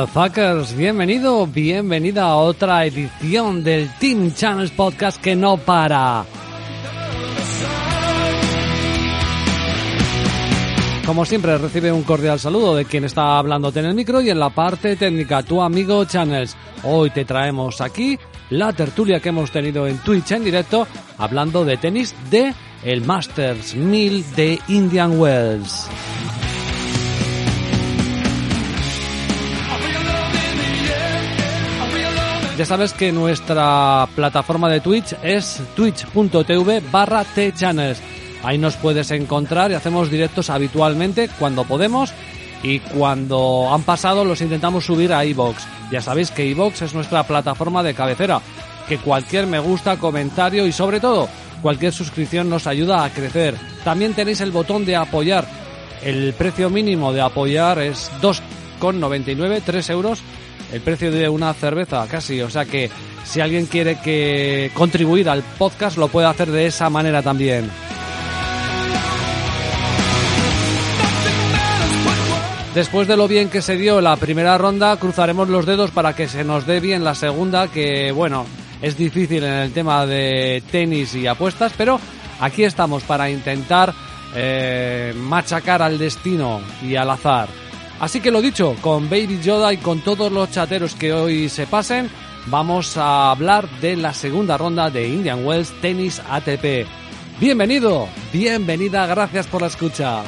¿Qué tal, motherfuckers? Bienvenido, bienvenida a otra edición del Team Channels Podcast que no para. Como siempre, recibe un cordial saludo de quien está hablándote en el micro y en la parte técnica, tu amigo Channels. Hoy te traemos aquí la tertulia que hemos tenido en Twitch en directo, hablando de tenis de el Masters 1000 de Indian Wells. Ya sabes que nuestra plataforma de Twitch es twitch.tv barra tchannels. Ahí nos puedes encontrar y hacemos directos habitualmente cuando podemos y cuando han pasado los intentamos subir a iBox. Ya sabéis que iBox es nuestra plataforma de cabecera, que cualquier me gusta, comentario y sobre todo cualquier suscripción nos ayuda a crecer. También tenéis el botón de apoyar. El precio mínimo de apoyar es 2,99, 3 euros el precio de una cerveza casi. O sea que si alguien quiere que contribuir al podcast lo puede hacer de esa manera también. Después de lo bien que se dio la primera ronda, cruzaremos los dedos para que se nos dé bien la segunda, que bueno, es difícil en el tema de tenis y apuestas, pero aquí estamos para intentar eh, machacar al destino y al azar. Así que lo dicho, con Baby Yoda y con todos los chateros que hoy se pasen, vamos a hablar de la segunda ronda de Indian Wells Tennis ATP. Bienvenido, bienvenida, gracias por la escucha.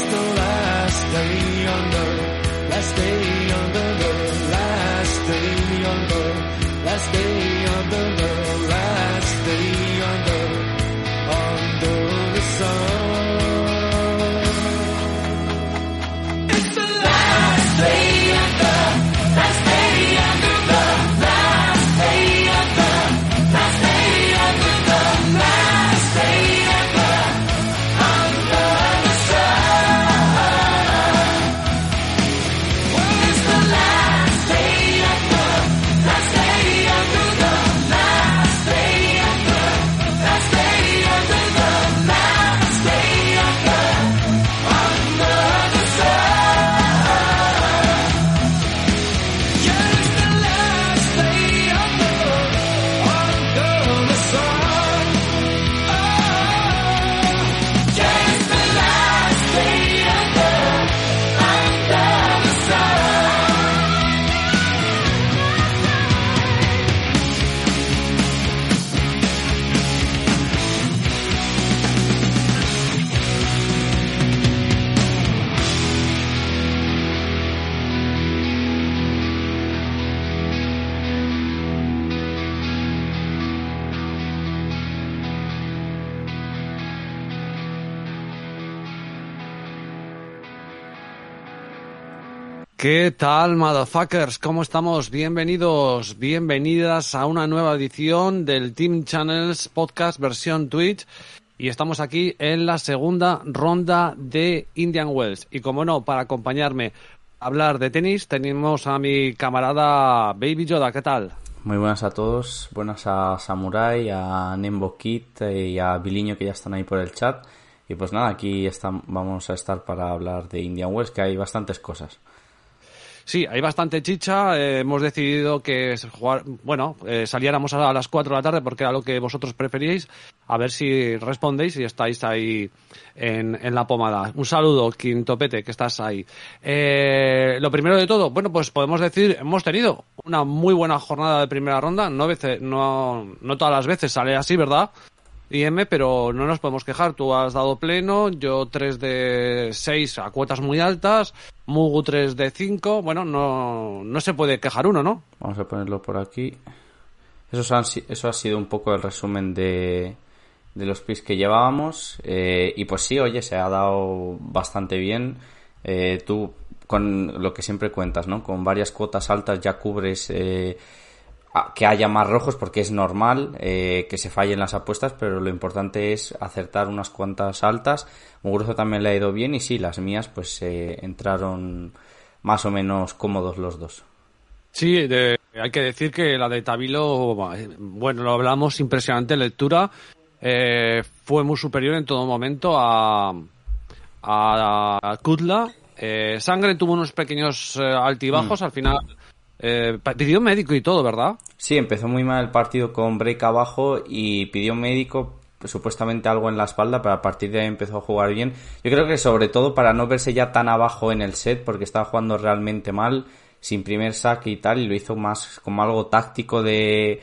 It's the last day on earth, last day on the earth, last day on earth, last day on the ¿Qué tal, motherfuckers? ¿Cómo estamos? Bienvenidos, bienvenidas a una nueva edición del Team Channels Podcast versión Twitch. Y estamos aquí en la segunda ronda de Indian Wells. Y como no, para acompañarme a hablar de tenis, tenemos a mi camarada Baby Yoda. ¿Qué tal? Muy buenas a todos. Buenas a Samurai, a Nembo Kit y a Biliño que ya están ahí por el chat. Y pues nada, aquí vamos a estar para hablar de Indian Wells, que hay bastantes cosas. Sí, hay bastante chicha. Eh, hemos decidido que jugar, bueno, eh, saliéramos a las 4 de la tarde porque era lo que vosotros preferíais. A ver si respondéis y estáis ahí en, en la pomada. Un saludo, Quintopete, que estás ahí. Eh, lo primero de todo, bueno, pues podemos decir, hemos tenido una muy buena jornada de primera ronda. No, veces, no, no todas las veces sale así, ¿verdad? IM, pero no nos podemos quejar. Tú has dado pleno, yo 3 de 6 a cuotas muy altas, Mugu 3 de 5. Bueno, no, no se puede quejar uno, ¿no? Vamos a ponerlo por aquí. Eso, eso ha sido un poco el resumen de, de los pis que llevábamos. Eh, y pues sí, oye, se ha dado bastante bien. Eh, tú, con lo que siempre cuentas, ¿no? Con varias cuotas altas ya cubres. Eh, que haya más rojos porque es normal eh, que se fallen las apuestas, pero lo importante es acertar unas cuantas altas. Muguruzo también le ha ido bien y sí, las mías pues eh, entraron más o menos cómodos los dos. Sí, hay que decir que la de Tabilo, bueno, lo hablamos, impresionante lectura, eh, fue muy superior en todo momento a, a, Kutla. Sangre tuvo unos pequeños altibajos, mm. al final eh, pidió médico y todo, ¿verdad? Sí, empezó muy mal el partido con break abajo y pidió médico pues, supuestamente algo en la espalda, pero a partir de ahí empezó a jugar bien. Yo creo que sobre todo para no verse ya tan abajo en el set, porque estaba jugando realmente mal, sin primer saque y tal, y lo hizo más como algo táctico de,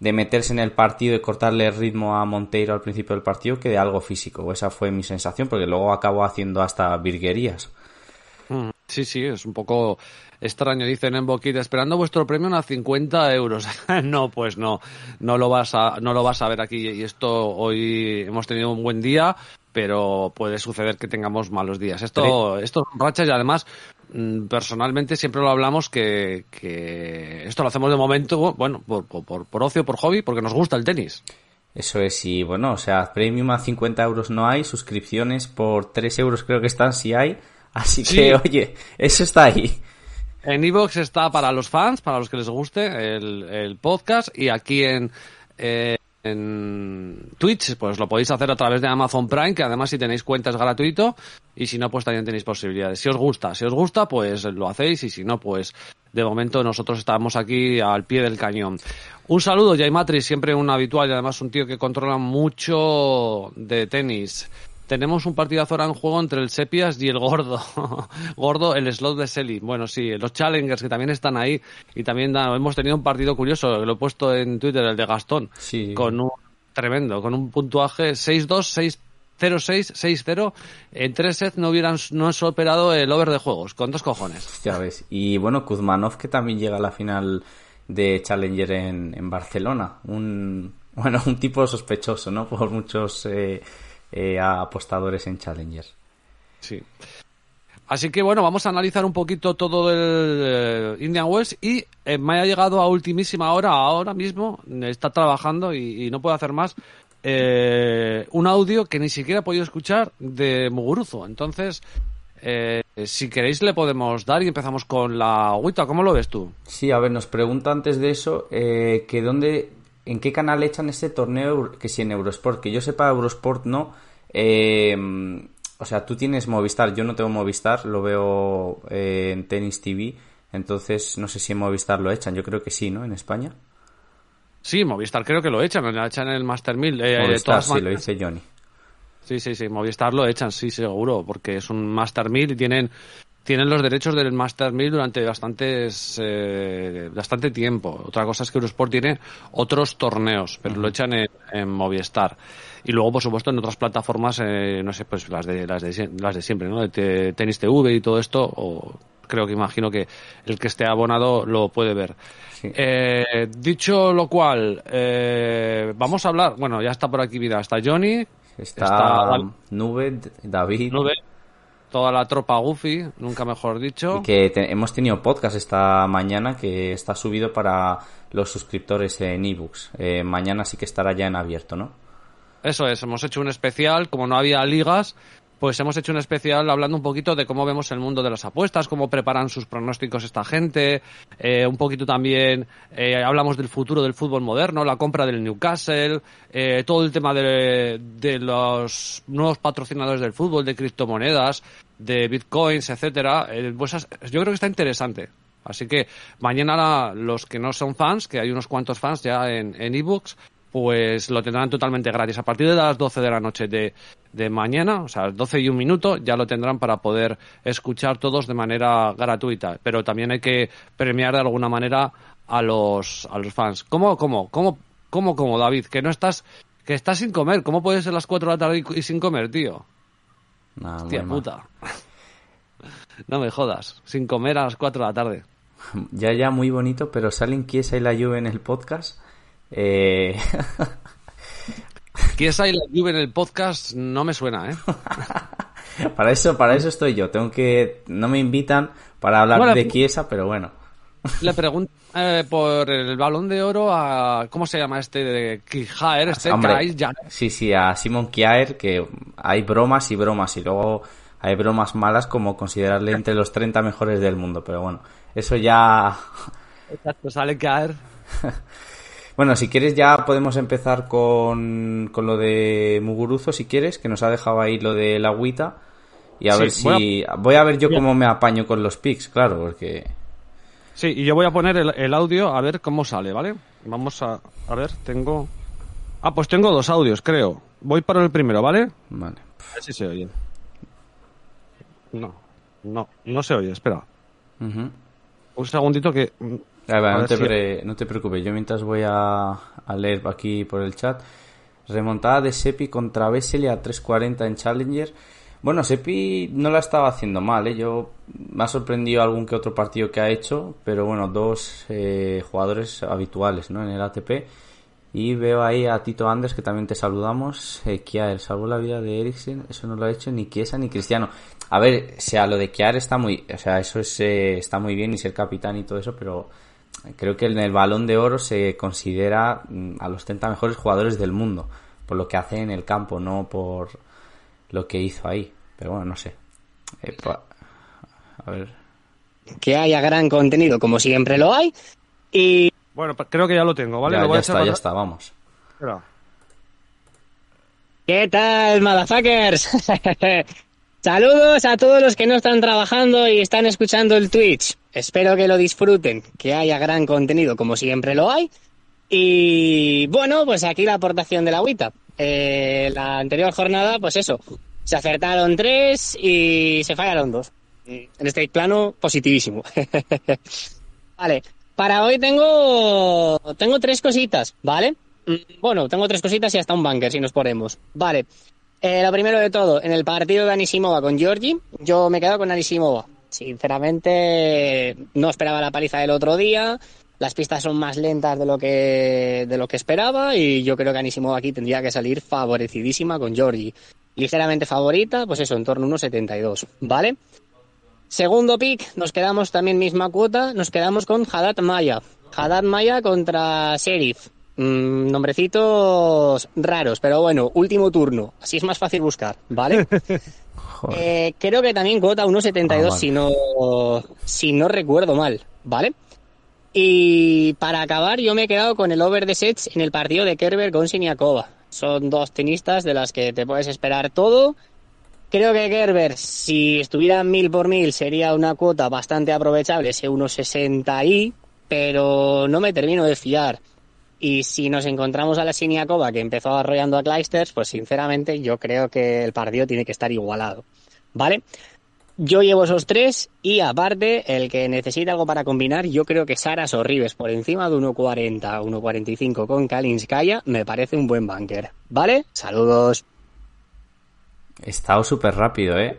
de meterse en el partido y cortarle el ritmo a Monteiro al principio del partido que de algo físico. Esa fue mi sensación, porque luego acabó haciendo hasta virguerías. Mm, sí, sí, es un poco extraño, dicen en Boquita, esperando vuestro premio a 50 euros. no, pues no, no lo vas a, no lo vas a ver aquí. Y esto hoy hemos tenido un buen día, pero puede suceder que tengamos malos días. Esto, esto son rachas y además, mm, personalmente siempre lo hablamos que, que esto lo hacemos de momento, bueno, por, por, por ocio, por hobby, porque nos gusta el tenis. Eso es, y bueno, o sea, premium a 50 euros no hay, suscripciones por 3 euros creo que están si hay, así que oye, eso está ahí. En Evox está para los fans, para los que les guste el, podcast y aquí en, eh, en Twitch pues lo podéis hacer a través de Amazon Prime, que además si tenéis cuenta es gratuito y si no pues también tenéis posibilidades. Si os gusta, si os gusta pues lo hacéis y si no pues de momento nosotros estamos aquí al pie del cañón. Un saludo, Jay Matrix, siempre un habitual y además un tío que controla mucho de tenis. Tenemos un partidazo ahora en juego entre el Sepias y el Gordo. Gordo, el slot de Selly. Bueno, sí, los Challengers que también están ahí. Y también hemos tenido un partido curioso, lo he puesto en Twitter, el de Gastón. Sí. Con un tremendo, con un puntuaje 6-2, 6-0-6, 6-0. En tres sets no hubieran no han superado el over de juegos, con dos cojones. Ya ves. Y bueno, Kuzmanov que también llega a la final de Challenger en, en Barcelona. Un, bueno, un tipo sospechoso, ¿no? Por muchos... Eh eh, a apostadores en Challengers. Sí. Así que bueno, vamos a analizar un poquito todo el eh, Indian Wells y eh, me ha llegado a ultimísima hora, ahora mismo, está trabajando y, no puedo hacer más, un audio que ni siquiera he podido escuchar de Muguruzo. Entonces, si queréis le podemos dar y empezamos con la agüita. ¿Cómo lo ves tú? Sí, a ver, nos pregunta antes de eso que dónde ¿En qué canal echan este torneo? Que si en Eurosport, que yo sepa Eurosport no. Eh, o sea, tú tienes Movistar, yo no tengo Movistar, lo veo eh, en Tennis TV, entonces no sé si en Movistar lo echan, yo creo que sí, ¿no? En España. Sí, Movistar creo que lo echan, lo echan en el Master 1000. Eh, Movistar, sí, lo dice Johnny. Sí, sí, sí, Movistar lo echan, sí, seguro, porque es un Master 1000 y tienen tienen los derechos del Master 1000 durante bastantes eh, bastante tiempo. Otra cosa es que Eurosport tiene otros torneos, pero lo echan en, Movistar. Y luego, por supuesto, en otras plataformas, eh, no sé, pues las de, las de, las de siempre, ¿no? De Tenis TV y todo esto, o creo que imagino que el que esté abonado lo puede ver. Eh, dicho lo cual, eh, vamos a hablar, bueno, ya está por aquí, vida, está Johnny, está, Nube, David. Nube, toda la tropa Goofy, nunca mejor dicho. Y que hemos tenido podcast esta mañana que está subido para los suscriptores en ebooks. Eh, mañana sí que estará ya en abierto, ¿no? Eso es, hemos hecho un especial, como no había ligas, pues hemos hecho un especial hablando un poquito de cómo vemos el mundo de las apuestas, cómo preparan sus pronósticos esta gente, eh, un poquito también eh, hablamos del futuro del fútbol moderno, la compra del Newcastle, eh, todo el tema de, los nuevos patrocinadores del fútbol, de criptomonedas, de bitcoins, etcétera. pues yo creo que está interesante. Así que mañana los que no son fans, que hay unos cuantos fans ya en ebooks, pues lo tendrán totalmente gratis. A partir de las 12 de la noche de, de mañana, o sea, 12 y un minuto, ya lo tendrán para poder escuchar todos de manera gratuita. Pero también hay que premiar de alguna manera a los, a los fans. ¿Cómo, cómo, cómo, cómo, cómo, David? Que no estás, que estás sin comer. ¿Cómo puedes ser las 4 de la tarde y, sin comer, tío? No, Hostia puta. no me jodas. Sin comer a las 4 de la tarde. Ya, ya, muy bonito, pero salen Kiesa y la lluvia en el podcast eh... Kiesa y la lluvia en el podcast no me suena, ¿eh? para eso, para eso estoy yo. Tengo que, no me invitan para hablar de Kiesa, pero bueno. le pregunto eh, por el balón de oro a. ¿Cómo se llama este? De Kijaer, este Hombre, ya. Sí, sí, a Simon Kiaer, que hay bromas y bromas, y luego hay bromas malas como considerarle entre los 30 mejores del mundo, pero bueno, eso ya. Exacto, sale Kiaer. Bueno, si quieres ya podemos empezar con, con lo de Muguruzo, si quieres, que nos ha dejado ahí lo de la agüita. Y a Sí, ver si... voy Voy a, ver yo Bien. cómo me apaño con los pics, claro, porque... Sí, y yo voy a poner el, el audio a ver cómo sale, ¿vale? Vamos a, a ver, tengo... Ah, pues tengo dos audios, creo. Voy para el primero, ¿vale? Vale. A ver si se oye. No, no, no se oye, espera. Un segundito que... A ver, A no, te si- pre- no te preocupes, yo mientras voy a, a leer aquí por el chat. Remontada de Sepi contra Vesely a 3.40 en Challenger. Bueno, Sepi no la estaba haciendo mal, ¿eh? Yo me ha sorprendido algún que otro partido que ha hecho, pero bueno, dos eh, jugadores habituales, ¿no? En el ATP. Y veo ahí a Tito Anders, que también te saludamos. Eh, Kiaer salvó la vida de Eriksen, eso no lo ha hecho ni Chiesa ni Cristiano. A ver, o sea, lo de Kiaer está muy, o sea, eso es, eh, está muy bien y ser capitán y todo eso, pero creo que en el balón de oro se considera mm, a los 30 mejores jugadores del mundo, por lo que hace en el campo, no por lo que hizo ahí. Pero bueno, no sé. Eh, a ver. que haya gran contenido, como siempre lo hay. Y Bueno, creo que ya lo tengo, ¿vale? ya, lo voy ya a echar está, para ya está, vamos. Espera. ¿qué tal, motherfuckers? Saludos a todos los que no están trabajando y están escuchando el Twitch. Espero que lo disfruten, que haya gran contenido, como siempre lo hay. Y bueno, pues aquí la aportación de la agüita. Eh, la anterior jornada, pues eso, se acertaron tres y se fallaron dos. En este plano, positivísimo. Vale, para hoy tengo tengo tres cositas, ¿vale? Mm, Bueno, tengo tres cositas y hasta un bunker si nos ponemos. Vale. Eh, lo primero de todo, en el partido de Anisimova con Georgi, yo me he quedado con Anisimova. Sinceramente, no esperaba la paliza del otro día. Las pistas son más lentas de lo que de lo que esperaba y yo creo que Anisimova aquí tendría que salir favorecidísima con Georgi. Ligeramente favorita, pues eso, en torno a unos 72, ¿vale? Segundo pick, nos quedamos también misma cuota, nos quedamos con Haddad Maya. Haddad Maya contra Sheriff. Mm, nombrecitos raros, pero bueno, último turno. Así es más fácil buscar, ¿vale? Eh, creo que también cuota 1.72 Ah, vale. si no si no recuerdo mal, ¿vale? Y para acabar yo me he quedado con el over de sets en el partido de Kerber con Siniakova. Son dos tenistas de las que te puedes esperar todo. Creo que Kerber, si estuviera mil por mil, sería una cuota bastante aprovechable, ese 1.60 y, pero no me termino de fiar. Y si nos encontramos a la Siniakova que empezó arrollando a Clijsters, pues sinceramente yo creo que el partido tiene que estar igualado. ¿Vale? Yo llevo esos tres y aparte, el que necesita algo para combinar, yo creo que Sara Sorribes por encima de 1.40, 1.45 con Kalinskaya me parece un buen bunker. ¿Vale? Saludos. He estado súper rápido, ¿eh?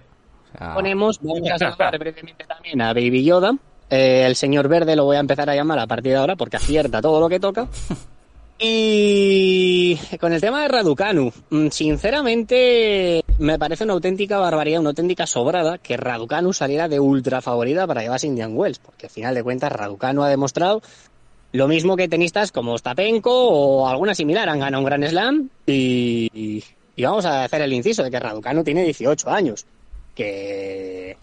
O sea, Ponemos, vamos a saludar brevemente también a Baby Yoda. Eh, el señor verde lo voy a empezar a llamar a partir de ahora porque acierta todo lo que toca. Y con el tema de Raducanu, mm, sinceramente me parece una auténtica barbaridad, una auténtica sobrada que Raducanu saliera de ultra favorita para llevarse Indian Wells, porque al final de cuentas Raducanu ha demostrado lo mismo que tenistas como Ostapenko o alguna similar han ganado un Grand Slam y, y vamos a hacer el inciso de que Raducanu tiene 18 años, que,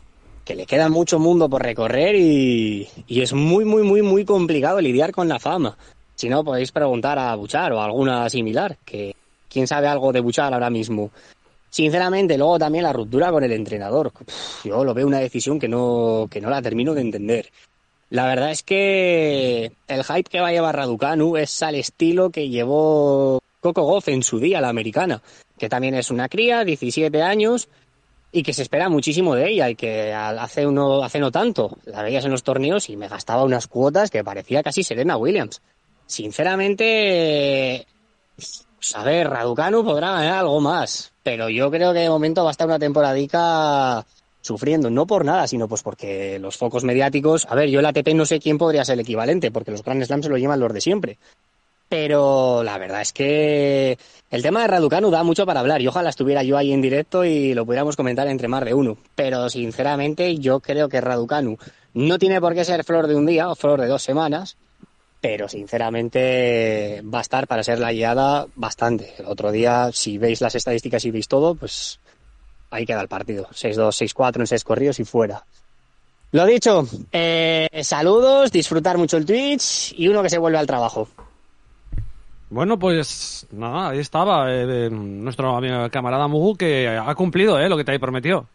que le queda mucho mundo por recorrer y, y es muy, muy, muy, muy complicado lidiar con la fama. Si no, podéis preguntar a Buchar o a alguna similar, que quién sabe algo de Buchar ahora mismo. Sinceramente, luego también la ruptura con el entrenador. Yo lo veo una decisión que no, que no la termino de entender. La verdad es que el hype que va a llevar Raducanu es al estilo que llevó Coco Goff en su día, la americana, que también es una cría, 17 años, y que se espera muchísimo de ella y que hace, hace no tanto la veías en los torneos y me gastaba unas cuotas que parecía casi Serena Williams. Sinceramente, pues, a ver, Raducanu podrá ganar algo más, pero yo creo que de momento va a estar una temporadica sufriendo, no por nada, sino pues porque los focos mediáticos, a ver, yo el ATP no sé quién podría ser el equivalente, porque los Grand Slams se lo llevan los de siempre. Pero la verdad es que el tema de Raducanu da mucho para hablar y ojalá estuviera yo ahí en directo y lo pudiéramos comentar entre más de uno. Pero sinceramente yo creo que Raducanu No tiene por qué ser flor de un día o flor de dos semanas, pero sinceramente va a estar para ser la guiada bastante. El otro día, si veis las estadísticas y veis todo, pues ahí queda el partido. 6-2, 6-4 en 6 corridos y fuera. Lo dicho, eh, saludos, disfrutar mucho el Twitch y uno que se vuelve al trabajo. Bueno, pues nada, ahí estaba eh, nuestro amigo, camarada Mugu que ha cumplido eh, lo que te había prometido.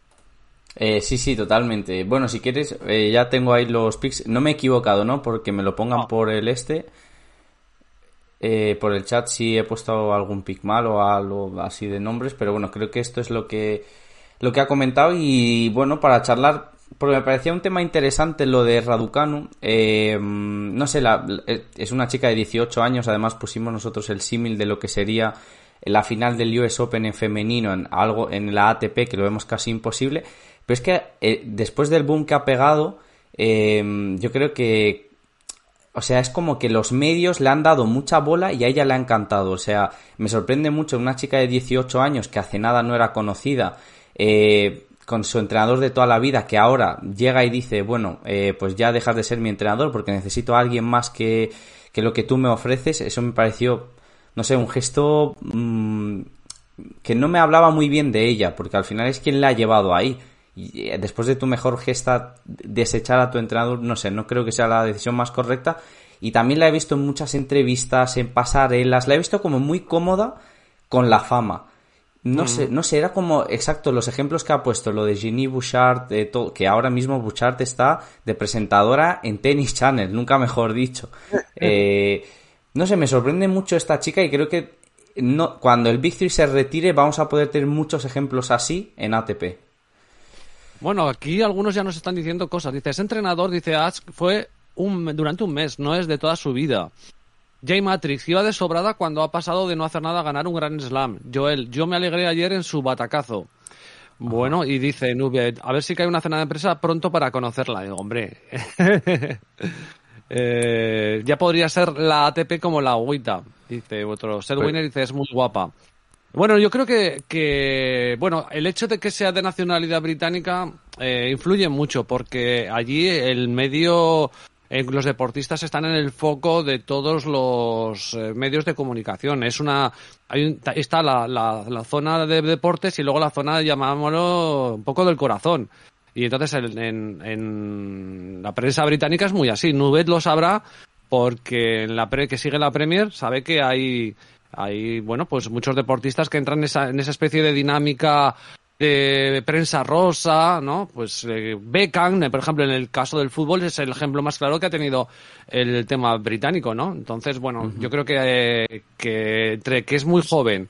Eh, sí, sí, totalmente. Bueno, si quieres, eh, ya tengo ahí los pics. No me he equivocado, ¿no? Porque me lo pongan por el este. Eh, por el chat sí he puesto algún pic mal o algo así de nombres, pero bueno, creo que esto es lo que lo que ha comentado y bueno, para charlar, porque me parecía un tema interesante lo de Raducanu. no sé, la, es una chica de 18 años, además pusimos nosotros el símil de lo que sería la final del US Open en femenino en algo en la ATP que lo vemos casi imposible pero es que eh, después del boom que ha pegado, eh, yo creo que. O sea, es como que los medios le han dado mucha bola y a ella le ha encantado. O sea, me sorprende mucho una chica de 18 años que hace nada no era conocida. Eh, con su entrenador de toda la vida que ahora llega y dice, bueno, pues ya dejas de ser mi entrenador porque necesito a alguien más que, que lo que tú me ofreces, eso me pareció, no sé, un gesto mmm, que no me hablaba muy bien de ella, porque al final es quien la ha llevado ahí. Y eh, después de tu mejor gesta, desechar a tu entrenador, no sé, no creo que sea la decisión más correcta. Y también la he visto en muchas entrevistas, en pasarelas, la he visto como muy cómoda con la fama. No sé, no sé, era como exacto los ejemplos que ha puesto, lo de Ginny Bouchard, de todo, que ahora mismo Bouchard está de presentadora en Tennis Channel, nunca mejor dicho. Eh, no sé, me sorprende mucho esta chica y creo que no, cuando el Big Three se retire vamos a poder tener muchos ejemplos así en ATP. Bueno, aquí algunos ya nos están diciendo cosas. Dice, ese entrenador, dice Ash, fue un, durante un mes, no es de toda su vida. J Matrix iba de sobrada cuando ha pasado de no hacer nada a ganar un gran slam. Joel, yo me alegré ayer en su batacazo. Bueno, y dice Nubia, a ver si cae una cena de empresa pronto para conocerla. Digo, hombre, eh, ya podría ser la ATP como la agüita. Dice otro. Seth Winner dice, es muy guapa. Bueno, yo creo que, bueno, el hecho de que sea de nacionalidad británica eh, influye mucho porque allí el medio, eh, los deportistas están en el foco de todos los eh, medios de comunicación. Es una, hay está la, la, la, zona de deportes y luego la zona, llamámoslo, un poco del corazón. Y entonces en, en, en la prensa británica es muy así. Nubet lo sabrá porque en la pre, que sigue la Premier sabe que hay hay, bueno, pues muchos deportistas que entran en esa, en esa especie de dinámica de prensa rosa, ¿no? Pues eh, Beckham, por ejemplo, en el caso del fútbol es el ejemplo más claro que ha tenido el tema británico, ¿no? Entonces, bueno, yo creo que, que entre que es muy joven,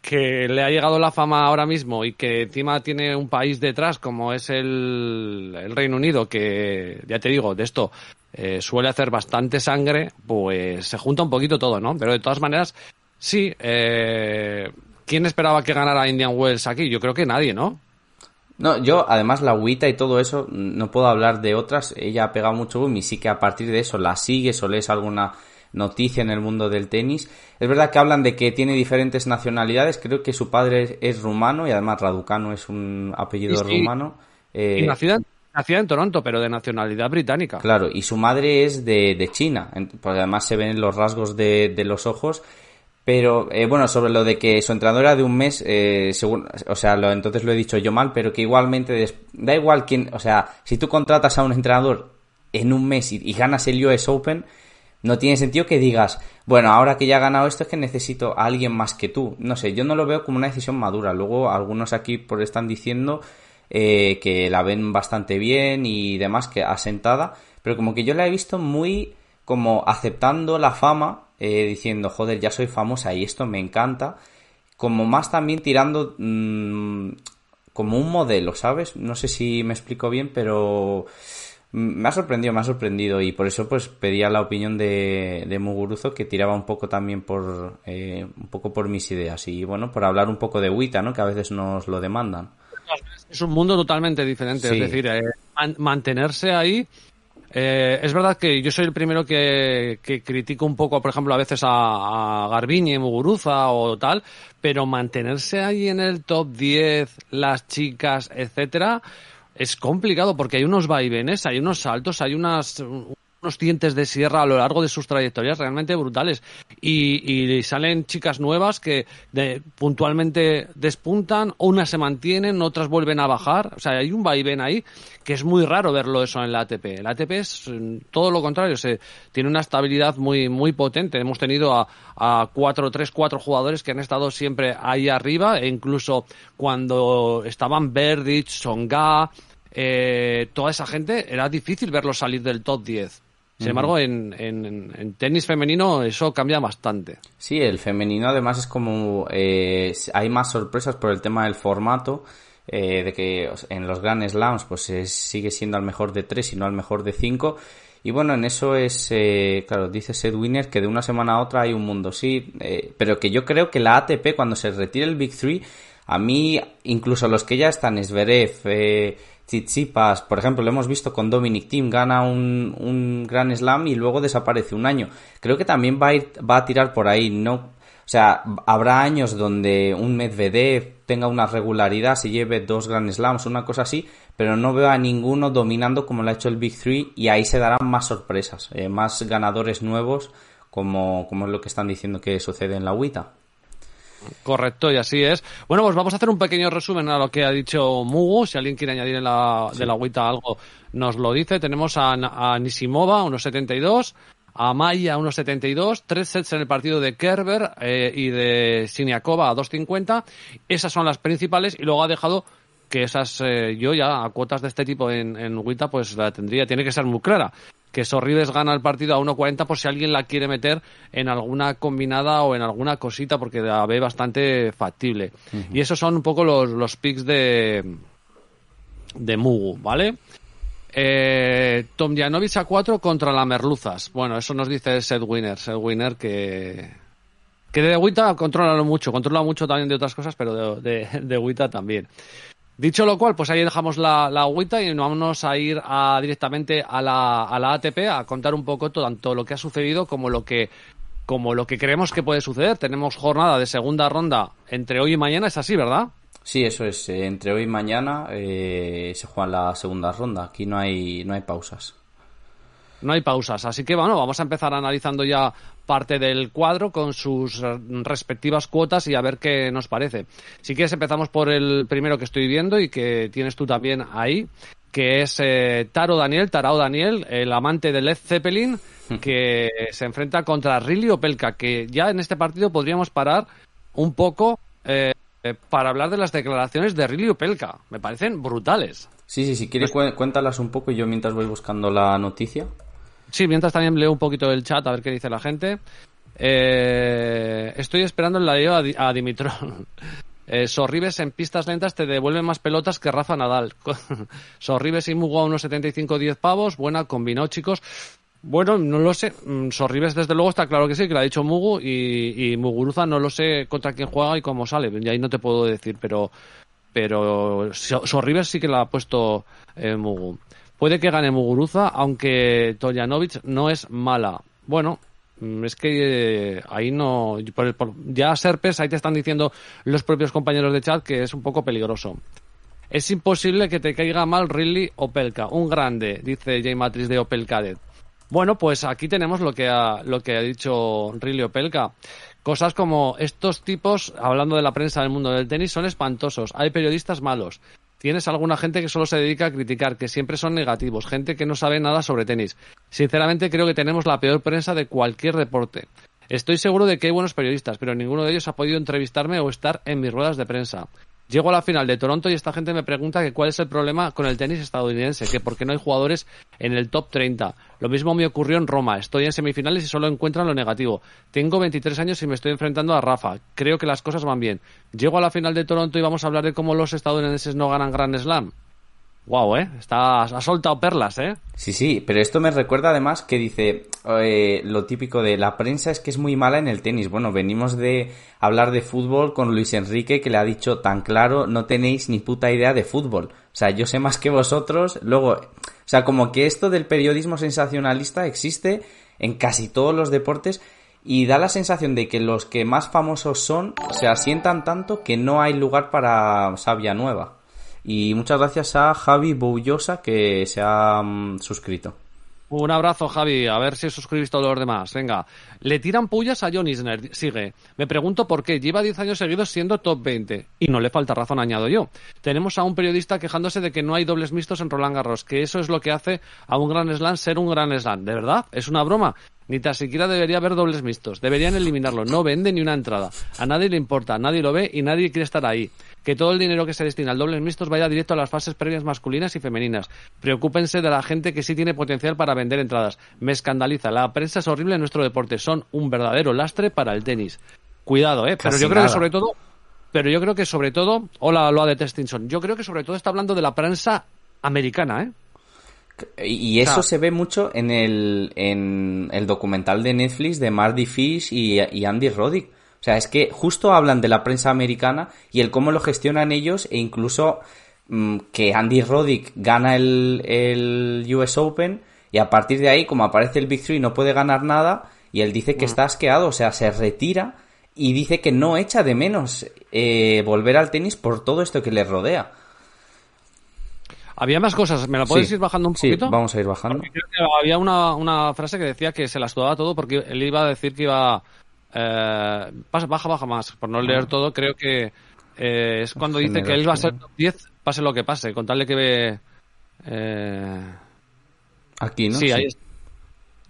que le ha llegado la fama ahora mismo y que encima tiene un país detrás como es el, el Reino Unido, que ya te digo, de esto eh, suele hacer bastante sangre, pues se junta un poquito todo, ¿no? Pero de todas maneras, sí, eh, ¿quién esperaba que ganara Indian Wells aquí? Yo creo que nadie, ¿no? No, yo además la agüita y todo eso, no puedo hablar de otras, ella ha pegado mucho boom y sí que a partir de eso la sigues o lees alguna noticia en el mundo del tenis. Es verdad que hablan de que tiene diferentes nacionalidades, creo que su padre es, rumano y además Raducano es un apellido rumano. Eh, ¿Y nacida, nacida, en Toronto, pero de nacionalidad británica. Claro, y su madre es de, de China, pues además se ven los rasgos de, de los ojos. Pero eh, bueno, sobre lo de que su entrenador era de un mes, eh, según, o sea, lo, entonces lo he dicho yo mal, pero que igualmente da igual quién, o sea, si tú contratas a un entrenador en un mes y, y ganas el US Open, no tiene sentido que digas, bueno, ahora que ya ha ganado esto es que necesito a alguien más que tú. No sé, yo no lo veo como una decisión madura. Luego algunos aquí por están diciendo eh, que la ven bastante bien y demás, que asentada, pero como que yo la he visto muy como aceptando la fama, eh, diciendo, joder, ya soy famosa y esto me encanta, como más también tirando mmm, como un modelo, ¿sabes? No sé si me explico bien, pero me ha sorprendido, me ha sorprendido y por eso pues pedía la opinión de, de Muguruzo que tiraba un poco también por eh, un poco por mis ideas y bueno, por hablar un poco de Wita, ¿no? Que a veces nos lo demandan. Es un mundo totalmente diferente, sí. es decir, eh, man mantenerse ahí eh, es verdad que yo soy el primero que, que, critico un poco, por ejemplo, a veces a, a Garbiñe, Muguruza o tal, pero mantenerse ahí en el top 10, las chicas, etcétera, es complicado porque hay unos vaivenes, hay unos saltos, hay unas unos dientes de sierra a lo largo de sus trayectorias realmente brutales. Y, salen chicas nuevas que puntualmente despuntan, unas se mantienen, otras vuelven a bajar. O sea, hay un vaivén ahí que es muy raro verlo eso en la ATP. El ATP es mm, todo lo contrario, se, tiene una estabilidad muy, muy potente. Hemos tenido a, a cuatro, tres, cuatro jugadores que han estado siempre ahí arriba, e incluso cuando estaban Berdych, Songa, eh, toda esa gente, era difícil verlos salir del top 10. Sin embargo, en, en, tenis femenino eso cambia bastante. Sí, el femenino además es como... Eh, hay más sorpresas por el tema del formato, eh, de que en los Grand Slams pues sigue siendo al mejor de tres y no al mejor de cinco. Y bueno, en eso es, eh, claro, dice Seth Winner que de una semana a otra hay un mundo, sí, eh, pero que yo creo que la ATP cuando se retire el Big Three, a mí, incluso los que ya están, Zverev, eh, Tsitsipas, por ejemplo, lo hemos visto con Dominic Thiem, gana un, un Grand Slam y luego desaparece un año. Creo que también va a, ir, va a tirar por ahí, no, o sea, habrá años donde un Medvedev tenga una regularidad, se lleve dos Grand Slams, una cosa así, pero no veo a ninguno dominando como lo ha hecho el Big Three y ahí se darán más sorpresas, eh, más ganadores nuevos, como, como es lo que están diciendo que sucede en la UITA. Correcto, y así es. Bueno, pues vamos a hacer un pequeño resumen a lo que ha dicho Mugu. Si alguien quiere añadir en la, de la agüita algo, nos lo dice. Tenemos a, a Nisimova, unos 72, a Maya, unos 72, tres sets en el partido de Kerber eh, y de Siniakova a 2.50. Esas son las principales y luego ha dejado que esas, eh, yo ya a cuotas de este tipo en, en Wita, pues la tendría, tiene que ser muy clara que Sorribes gana el partido a 1.40 por si alguien la quiere meter en alguna combinada o en alguna cosita porque la ve bastante factible. Y esos son un poco los, los picks de, de Mugu, ¿vale? Eh, Tom Janovic a 4 contra la Merluzas. Bueno, eso nos dice Seth Winner. Seth Winner que, que de Wita controla mucho. Controla mucho también de otras cosas, pero de, de, de Wita también. Dicho lo cual, pues ahí dejamos la, la agüita y vamos a ir a, directamente a la, a la ATP a contar un poco tanto lo que ha sucedido como lo que como lo que creemos que puede suceder. Tenemos jornada de segunda ronda entre hoy y mañana, es así, ¿verdad? Sí, eso es. Eh, entre hoy y mañana eh, se juega la segunda ronda. Aquí no hay, no hay pausas no hay pausas. Así que bueno, vamos a empezar analizando ya parte del cuadro con sus respectivas cuotas y a ver qué nos parece. Si quieres empezamos por el primero que estoy viendo y que tienes tú también ahí, que es eh, Taro Daniel, Tarao Daniel, el amante de Led Zeppelin, que se enfrenta contra Rilly Opelka, que ya en este partido podríamos parar un poco eh, para hablar de las declaraciones de Rilly Opelka. Me parecen brutales. Sí, sí, si quieres cuéntalas un poco y yo mientras voy buscando la noticia. Sí, mientras también leo un poquito el chat a ver qué dice la gente. Eh, estoy esperando el ladillo a, a Dimitrov. Eh, Sorribes en pistas lentas te devuelven más pelotas que Rafa Nadal. Sorribes y Mugu a unos 75-10 pavos. Buena, combinó, chicos. Bueno, no lo sé. Mm, Sorribes, desde luego, está claro que sí, que lo ha dicho Mugu. Y, Muguruza no lo sé contra quién juega y cómo sale. Y ahí no te puedo decir, pero pero Sorribes sí que la ha puesto eh, Mugu. Puede que gane Muguruza, aunque Tojanovic no es mala. Bueno, mm, es que eh, ahí no. ya Serpes, ahí te están diciendo los propios compañeros de chat que es un poco peligroso. Es imposible que te caiga mal Ridley Opelka, un grande, dice J. Matrix de Opel Cadet. Bueno, pues aquí tenemos lo que ha, lo que ha dicho Ridley Opelka. Cosas como estos tipos, hablando de la prensa del mundo del tenis, son espantosos. Hay periodistas malos tienes alguna gente que solo se dedica a criticar, que siempre son negativos, gente que no sabe nada sobre tenis. Sinceramente creo que tenemos la peor prensa de cualquier deporte. Estoy seguro de que hay buenos periodistas, pero ninguno de ellos ha podido entrevistarme o estar en mis ruedas de prensa. Llego a la final de Toronto y esta gente me pregunta que cuál es el problema con el tenis estadounidense, que por qué no hay jugadores en el top 30. Lo mismo me ocurrió en Roma. Estoy en semifinales y solo encuentran lo negativo. Tengo 23 años y me estoy enfrentando a Rafa. Creo que las cosas van bien. Llego a la final de Toronto y vamos a hablar de cómo los estadounidenses no ganan Grand Slam. Wow, ¿eh? Está, ha soltado perlas, ¿eh? Sí, sí, pero esto me recuerda además que dice eh, lo típico de la prensa es que es muy mala en el tenis. Bueno, venimos de hablar de fútbol con Luis Enrique que le ha dicho tan claro, no tenéis ni puta idea de fútbol. O sea, yo sé más que vosotros. Luego, o sea, como que esto del periodismo sensacionalista existe en casi todos los deportes y da la sensación de que los que más famosos son se asientan tanto que no hay lugar para sabia nueva. Y muchas gracias a Javi Boullosa que se ha mm, suscrito. Un abrazo, Javi. A ver si suscribís todos los demás. Venga. Le tiran pullas a John Isner. Sigue. Me pregunto por qué. Lleva 10 años seguidos siendo top 20. Y no le falta razón, añado yo. Tenemos a un periodista quejándose de que no hay dobles mixtos en Roland Garros. Que eso es lo que hace a un gran slam ser un gran slam. ¿De verdad? ¿Es una broma? Ni tan siquiera debería haber dobles mixtos. Deberían eliminarlo. No vende ni una entrada. A nadie le importa, nadie lo ve y nadie quiere estar ahí. Que todo el dinero que se destina al dobles mixtos vaya directo a las fases previas masculinas y femeninas. Preocúpense de la gente que sí tiene potencial para vender entradas. Me escandaliza. La prensa es horrible en nuestro deporte. Son un verdadero lastre para el tenis. Cuidado, ¿eh? Pero yo creo que sobre todo... Pero yo creo que sobre todo... Hola, lo de Testinson. Yo creo que sobre todo está hablando de la prensa americana, ¿eh? Y eso se ve mucho en el, en el documental de Netflix de Marty Fish y, Andy Roddick. O sea, es que justo hablan de la prensa americana y el cómo lo gestionan ellos e incluso mm, que Andy Roddick gana el, el US Open y a partir de ahí, como aparece el Big Three, no puede ganar nada y él dice que mm. está asqueado, o sea, se retira y dice que no echa de menos eh, volver al tenis por todo esto que le rodea. Había más cosas, ¿me la puedes ir bajando un poquito? Sí, vamos a ir bajando. había una, una, frase que decía que se la sudaba todo porque él iba a decir que iba... Eh, baja, baja más, por no leer todo, creo que eh, es cuando dice que él va a ser top 10, pase lo que pase, con tal de que ve... Eh... Aquí, ¿no? Sí, ahí está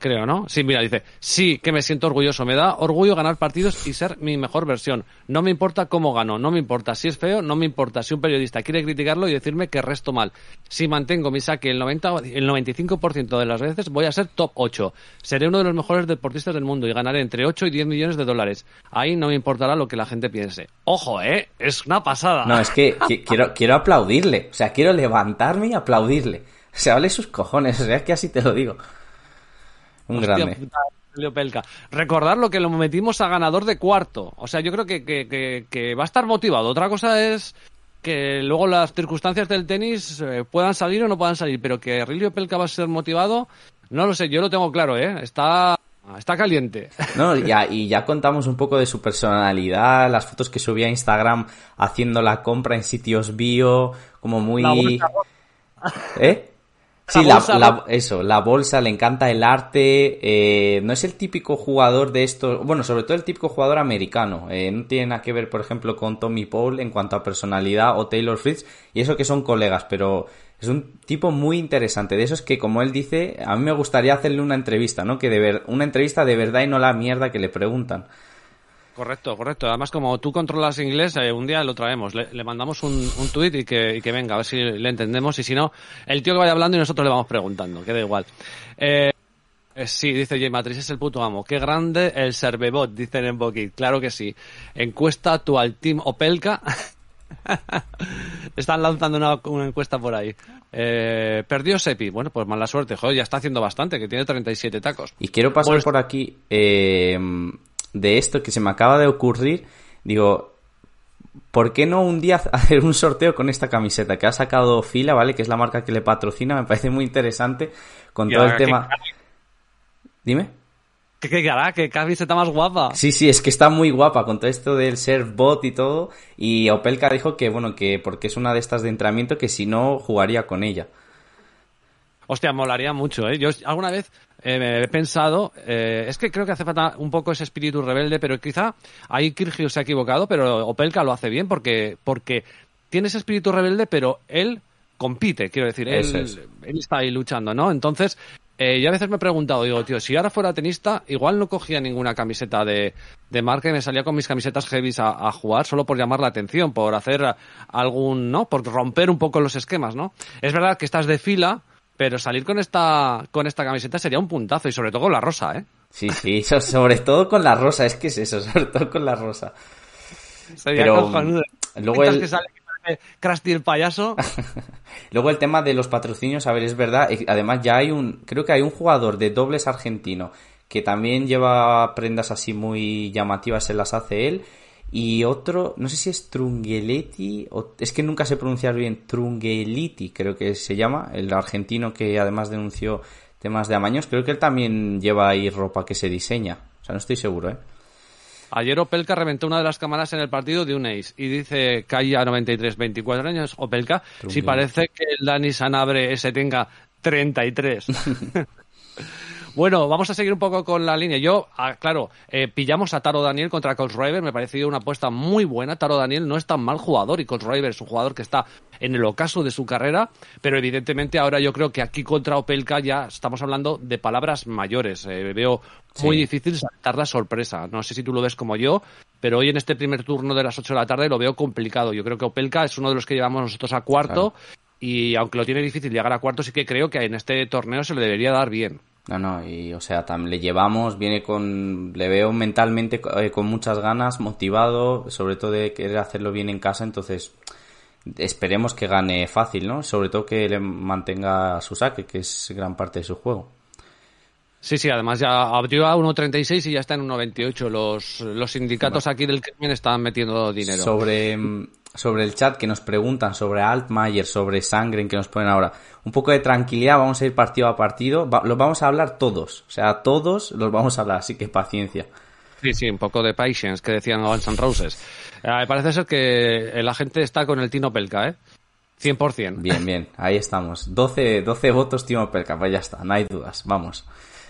creo, ¿no? Sí, mira, dice, sí que me siento orgulloso, me da orgullo ganar partidos y ser mi mejor versión. No me importa cómo gano, no me importa si es feo, no me importa si un periodista quiere criticarlo y decirme que resto mal. Si mantengo mi saque el, 90, el 95% de las veces, voy a ser top 8. Seré uno de los mejores deportistas del mundo y ganaré entre 8 y 10 millones de dólares. Ahí no me importará lo que la gente piense. Ojo, ¿eh? Es una pasada. No, es que, quiero, quiero aplaudirle. O sea, quiero levantarme y aplaudirle. O sea, vale sus cojones. O sea, es que así te lo digo. Un grande. Recordar lo que lo metimos a ganador de cuarto. O sea, yo creo que, que, va a estar motivado. Otra cosa es que luego las circunstancias del tenis eh, puedan salir o no puedan salir, pero que Rilio Pelka va a ser motivado, no lo sé, yo lo tengo claro, ¿eh? Está, está caliente. No, ya, y ya contamos un poco de su personalidad, las fotos que subía a Instagram haciendo la compra en sitios bio, como muy... ¿Eh? Sí, la, eso, la bolsa, le encanta el arte, eh, no es el típico jugador de estos, bueno, sobre todo el típico jugador americano, eh, no tiene nada que ver, por ejemplo, con Tommy Paul en cuanto a personalidad o Taylor Fritz, y eso que son colegas, pero es un tipo muy interesante, de esos que, como él dice, a mí me gustaría hacerle una entrevista, ¿no? Que de ver, una entrevista de verdad y no la mierda que le preguntan. Correcto, correcto. Además, como tú controlas inglés, eh, un día lo traemos. Le, mandamos un, un tuit y que, que, venga, a ver si le entendemos. Y si no, el tío que vaya hablando y nosotros le vamos preguntando. Queda igual. Eh, eh, sí, dice J Matrix, es el puto amo. Qué grande el Servebot, dicen en Bokit. Claro que sí. Encuesta tu al Team Opelka. Están lanzando una, encuesta por ahí. Eh, perdió Sepi. Bueno, pues mala suerte. Joder, ya está haciendo bastante, que tiene 37 tacos. Y quiero pasar pues por aquí. Eh, de esto que se me acaba de ocurrir, digo, ¿por qué no un día hacer un sorteo con esta camiseta que ha sacado Fila, ¿vale? Que es la marca que le patrocina, me parece muy interesante con todo el tema. Dime. ¿Qué, qué hará? ¿Qué camiseta más guapa? Sí, sí, es que está muy guapa con todo esto del bot y todo. Y Opelka dijo que, bueno, que porque es una de estas de entrenamiento que si no jugaría con ella. Hostia, molaría mucho, ¿eh? Yo alguna vez eh, he pensado, eh, es que creo que hace falta un poco ese espíritu rebelde, pero quizá ahí Kirgios se ha equivocado, pero Opelka lo hace bien porque, porque tiene ese espíritu rebelde, pero él compite, quiero decir, él, él, está ahí luchando, ¿no? Entonces, eh, yo a veces me he preguntado, digo, tío, si ahora fuera tenista, igual no cogía ninguna camiseta de, de marca y me salía con mis camisetas heavies a, a, jugar solo por llamar la atención, por hacer algún, ¿no? Por romper un poco los esquemas, ¿no? Es verdad que estás de fila, pero salir con esta, con esta camiseta sería un puntazo y sobre todo con la rosa, ¿eh? Sí, sí, sobre todo con la rosa, es que es eso, sobre todo con la rosa. Sería Pero, Luego el... que sale Krusty el payaso. luego el tema de los patrocinios, a ver, es verdad, además ya hay un, creo que hay un jugador de dobles argentino que también lleva prendas así muy llamativas, se las hace él y otro, no sé si es Trungelliti, o, es que nunca sé pronunciar bien, Trungelliti creo que se llama, el argentino que además denunció temas de amaños, creo que él también lleva ahí ropa que se diseña, o sea, no estoy seguro, ¿eh? Ayer Opelka reventó una de las cámaras en el partido de un ace y dice que hay a 93, 24 años. Opelka, si parece que el Dani Sanabre ese tenga 33. Bueno, vamos a seguir un poco con la línea. Yo, ah, claro, eh, pillamos a Taro Daniel contra River. me pareció una apuesta muy buena. Taro Daniel no es tan mal jugador y River es un jugador que está en el ocaso de su carrera, pero evidentemente ahora yo creo que aquí contra Opelka ya estamos hablando de palabras mayores. Eh, veo muy difícil saltar la sorpresa. No sé si tú lo ves como yo, pero hoy en este primer turno de las 8 de la tarde lo veo complicado. Yo creo que Opelka es uno de los que llevamos nosotros a cuarto. Y aunque lo tiene difícil llegar a cuarto, sí que creo que en este torneo se le debería dar bien. No, no, y o sea, le llevamos, viene con, le veo mentalmente eh, con muchas ganas, motivado, sobre todo de querer hacerlo bien en casa, entonces esperemos que gane fácil, ¿no? Sobre todo que le mantenga su saque, que es gran parte de su juego. Sí, sí, además ya abrió a 1.36 y ya está en 1.28. Los, los sindicatos aquí del crimen están metiendo dinero. Sobre, sobre el chat que nos preguntan sobre Altmaier, sobre Sangren que nos ponen ahora. Un poco de tranquilidad, vamos a ir partido a partido. los vamos a hablar todos. O sea, todos los vamos a hablar, así que paciencia. Sí, sí, un poco de patience que decían Guns N' Roses. Eh, parece ser que el agente está con el Tino Pelka, ¿eh? 100%. Bien, bien, ahí estamos. 12, 12 votos Tino Pelka, pues ya está, no hay dudas. Vamos.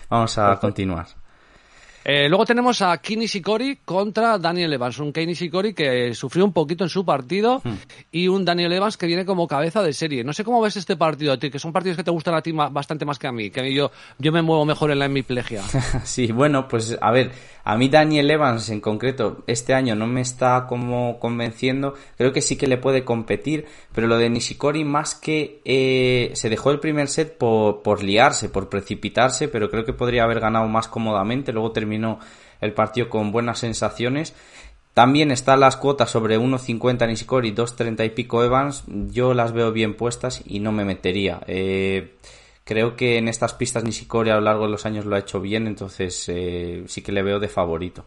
Vamos a continuar. Eh, luego tenemos a Kini Shikori contra Daniel Evans, un Kini Shikori que sufrió un poquito en su partido hmm. y un Daniel Evans que viene como cabeza de serie. No sé cómo ves este partido a ti, que son partidos que te gustan a ti bastante más que a mí, que yo, yo me muevo mejor en la hemiplegia. sí, bueno, pues a ver, a mí Daniel Evans en concreto este año no me está como convenciendo, creo que sí que le puede competir, pero lo de Nishikori más que eh, se dejó el primer set por, por liarse, por precipitarse, pero creo que podría haber ganado más cómodamente, luego terminó el partido con buenas sensaciones. También están las cuotas sobre 1.50 Nishikori, 2.30 y pico Evans. Yo las veo bien puestas y no me metería. Eh, Creo que en estas pistas Nishikori a lo largo de los años lo ha hecho bien, entonces eh, sí que le veo de favorito.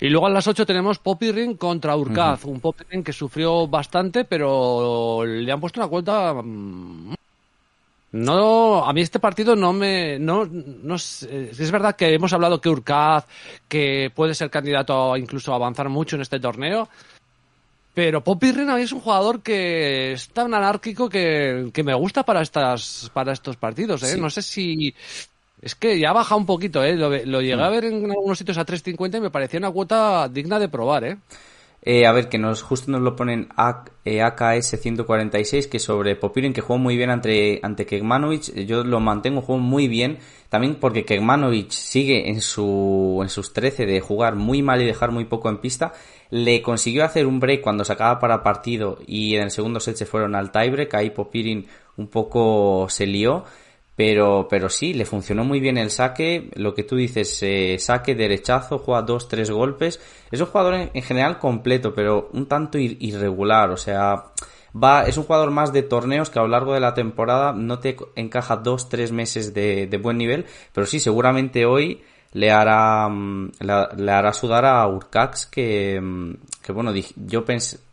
Y luego a las 8 tenemos Poppy Ring contra Urkaz, un Poppy Ring que sufrió bastante, pero le han puesto una cuenta... No, a mí este partido no me, no, no es verdad que hemos hablado que Urkaz, que puede ser candidato a incluso a avanzar mucho en este torneo, pero Poppy Rina es un jugador que es tan anárquico que, me gusta para estas para estos partidos. ¿eh? No sé si... Es que ya baja un poquito, ¿eh? Lo, lo llegué a mm. ver en algunos sitios a 3.50 y me parecía una cuota digna de probar, ¿eh? Eh, a ver, que nos justo nos lo ponen AKS 146, que sobre Popirin, que jugó muy bien ante, ante Kekmanovic. Yo lo mantengo, jugó muy bien. También porque Kekmanovic sigue en, su, en sus 13 de jugar muy mal y dejar muy poco en pista. Le consiguió hacer un break cuando sacaba para partido y en el segundo set se fueron al tiebreak. Ahí Popirin un poco se lió. Pero, pero sí, le funcionó muy bien el saque, lo que tú dices, eh, saque, derechazo, juega dos, tres golpes. Es un jugador en, general completo, pero un tanto irregular, o sea, va, es un jugador más de torneos que a lo largo de la temporada. No te encaja dos, tres meses de, de buen nivel, pero sí, seguramente hoy le hará, mm, le, hará sudar a Urcax, que, mm, que bueno, yo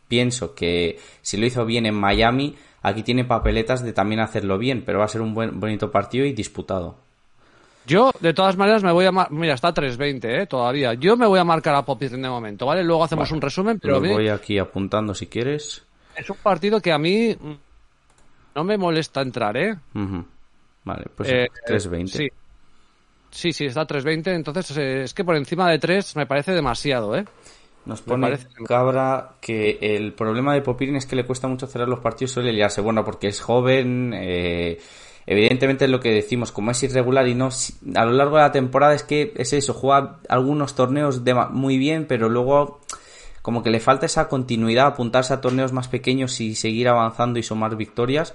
pienso que si lo hizo bien en Miami, aquí tiene papeletas de también hacerlo bien, pero va a ser un buen, bonito partido y disputado. Yo, de todas maneras, me voy a... Mira, está 3.20, ¿eh? Todavía. Yo me voy a marcar a Popis de momento, ¿vale? Luego hacemos un resumen, pero... Lo voy aquí apuntando si quieres. Es un partido que a mí no me molesta entrar, ¿eh? Vale, pues 3.20. Sí. Sí, sí, está 3.20, entonces eh, es que por encima de 3 me parece demasiado, ¿eh? Nos pone Cabra que el problema de Popirin es que le cuesta mucho cerrar los partidos, suele liarse. Bueno, porque es joven, eh, evidentemente es lo que decimos, como es irregular y no a lo largo de la temporada es que es eso, juega algunos torneos de, muy bien, pero luego como que le falta esa continuidad, apuntarse a torneos más pequeños y seguir avanzando y sumar victorias.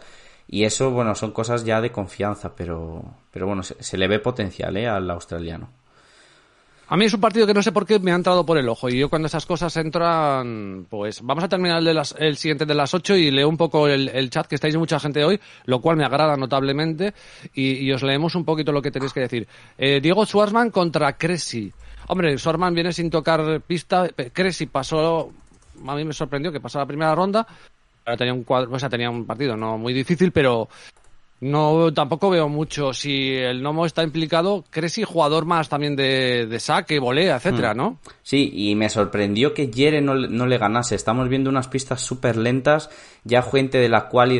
Y eso, bueno, son cosas ya de confianza, pero, pero bueno, se, se le ve potencial ¿eh? al australiano. A mí es un partido que no sé por qué me ha entrado por el ojo y yo cuando esas cosas entran, pues vamos a terminar el, de las, el siguiente de las 8 y leo un poco el, chat que estáis mucha gente hoy, lo cual me agrada notablemente y, os leemos un poquito lo que tenéis que decir. Eh, Diego Schwarzman contra Cressy. Hombre, Schwarzman viene sin tocar pista, Cressy pasó, a mí me sorprendió que pasó la primera ronda, tenía un cuadro, o sea, tenía un partido no muy difícil, pero No, tampoco veo mucho. Si el Nomo está implicado, ¿crees jugador más también de, de saque, volea, etcétera, Hmm. no? Sí, y me sorprendió que Yere no, le- no le ganase. Estamos viendo unas pistas súper lentas. Ya gente de la cual y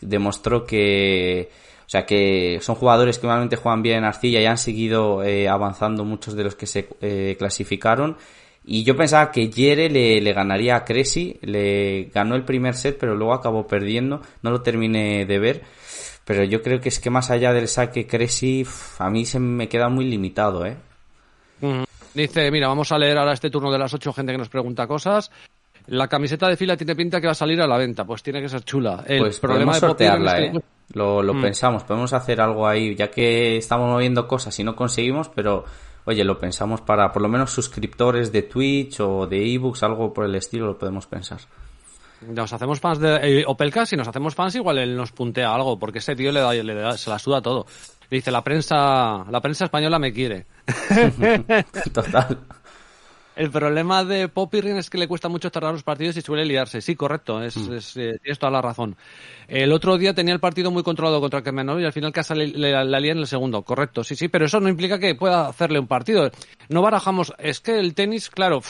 demostró que. O sea, que son jugadores que normalmente juegan bien en arcilla y han seguido eh, avanzando muchos de los que se eh, clasificaron. Y yo pensaba que Yere le, le ganaría a Cressy, le ganó el primer set, pero luego acabó perdiendo. No lo terminé de ver. Pero yo creo que es que más allá del saque Cressy, a mí se me queda muy limitado, ¿eh? Mm. Dice, mira, vamos a leer ahora este turno de las ocho gente que nos pregunta cosas. La camiseta de fila tiene pinta que va a salir a la venta, pues tiene que ser chula. El pues problema de sortearla, es que- ¿eh? Lo, lo Mm. pensamos, podemos hacer algo ahí, ya que estamos moviendo cosas y no conseguimos, pero oye, lo pensamos para por lo menos suscriptores de Twitch o de ebooks, algo por el estilo, lo podemos pensar. Nos hacemos fans de eh, Opelka, si nos hacemos fans igual él nos puntea algo, porque ese tío le da, le da- se la suda todo. Dice, la prensa, la prensa española me quiere. Total. El problema de Popirrin es que le cuesta mucho cerrar los partidos y suele liarse. Sí, correcto, es, Mm. es, eh, tienes toda la razón. El otro día tenía el partido muy controlado contra Kemenov y al final casi le, le- la lía en el segundo. Correcto, sí, sí, pero eso no implica que pueda hacerle un partido. No barajamos, es que el tenis, claro,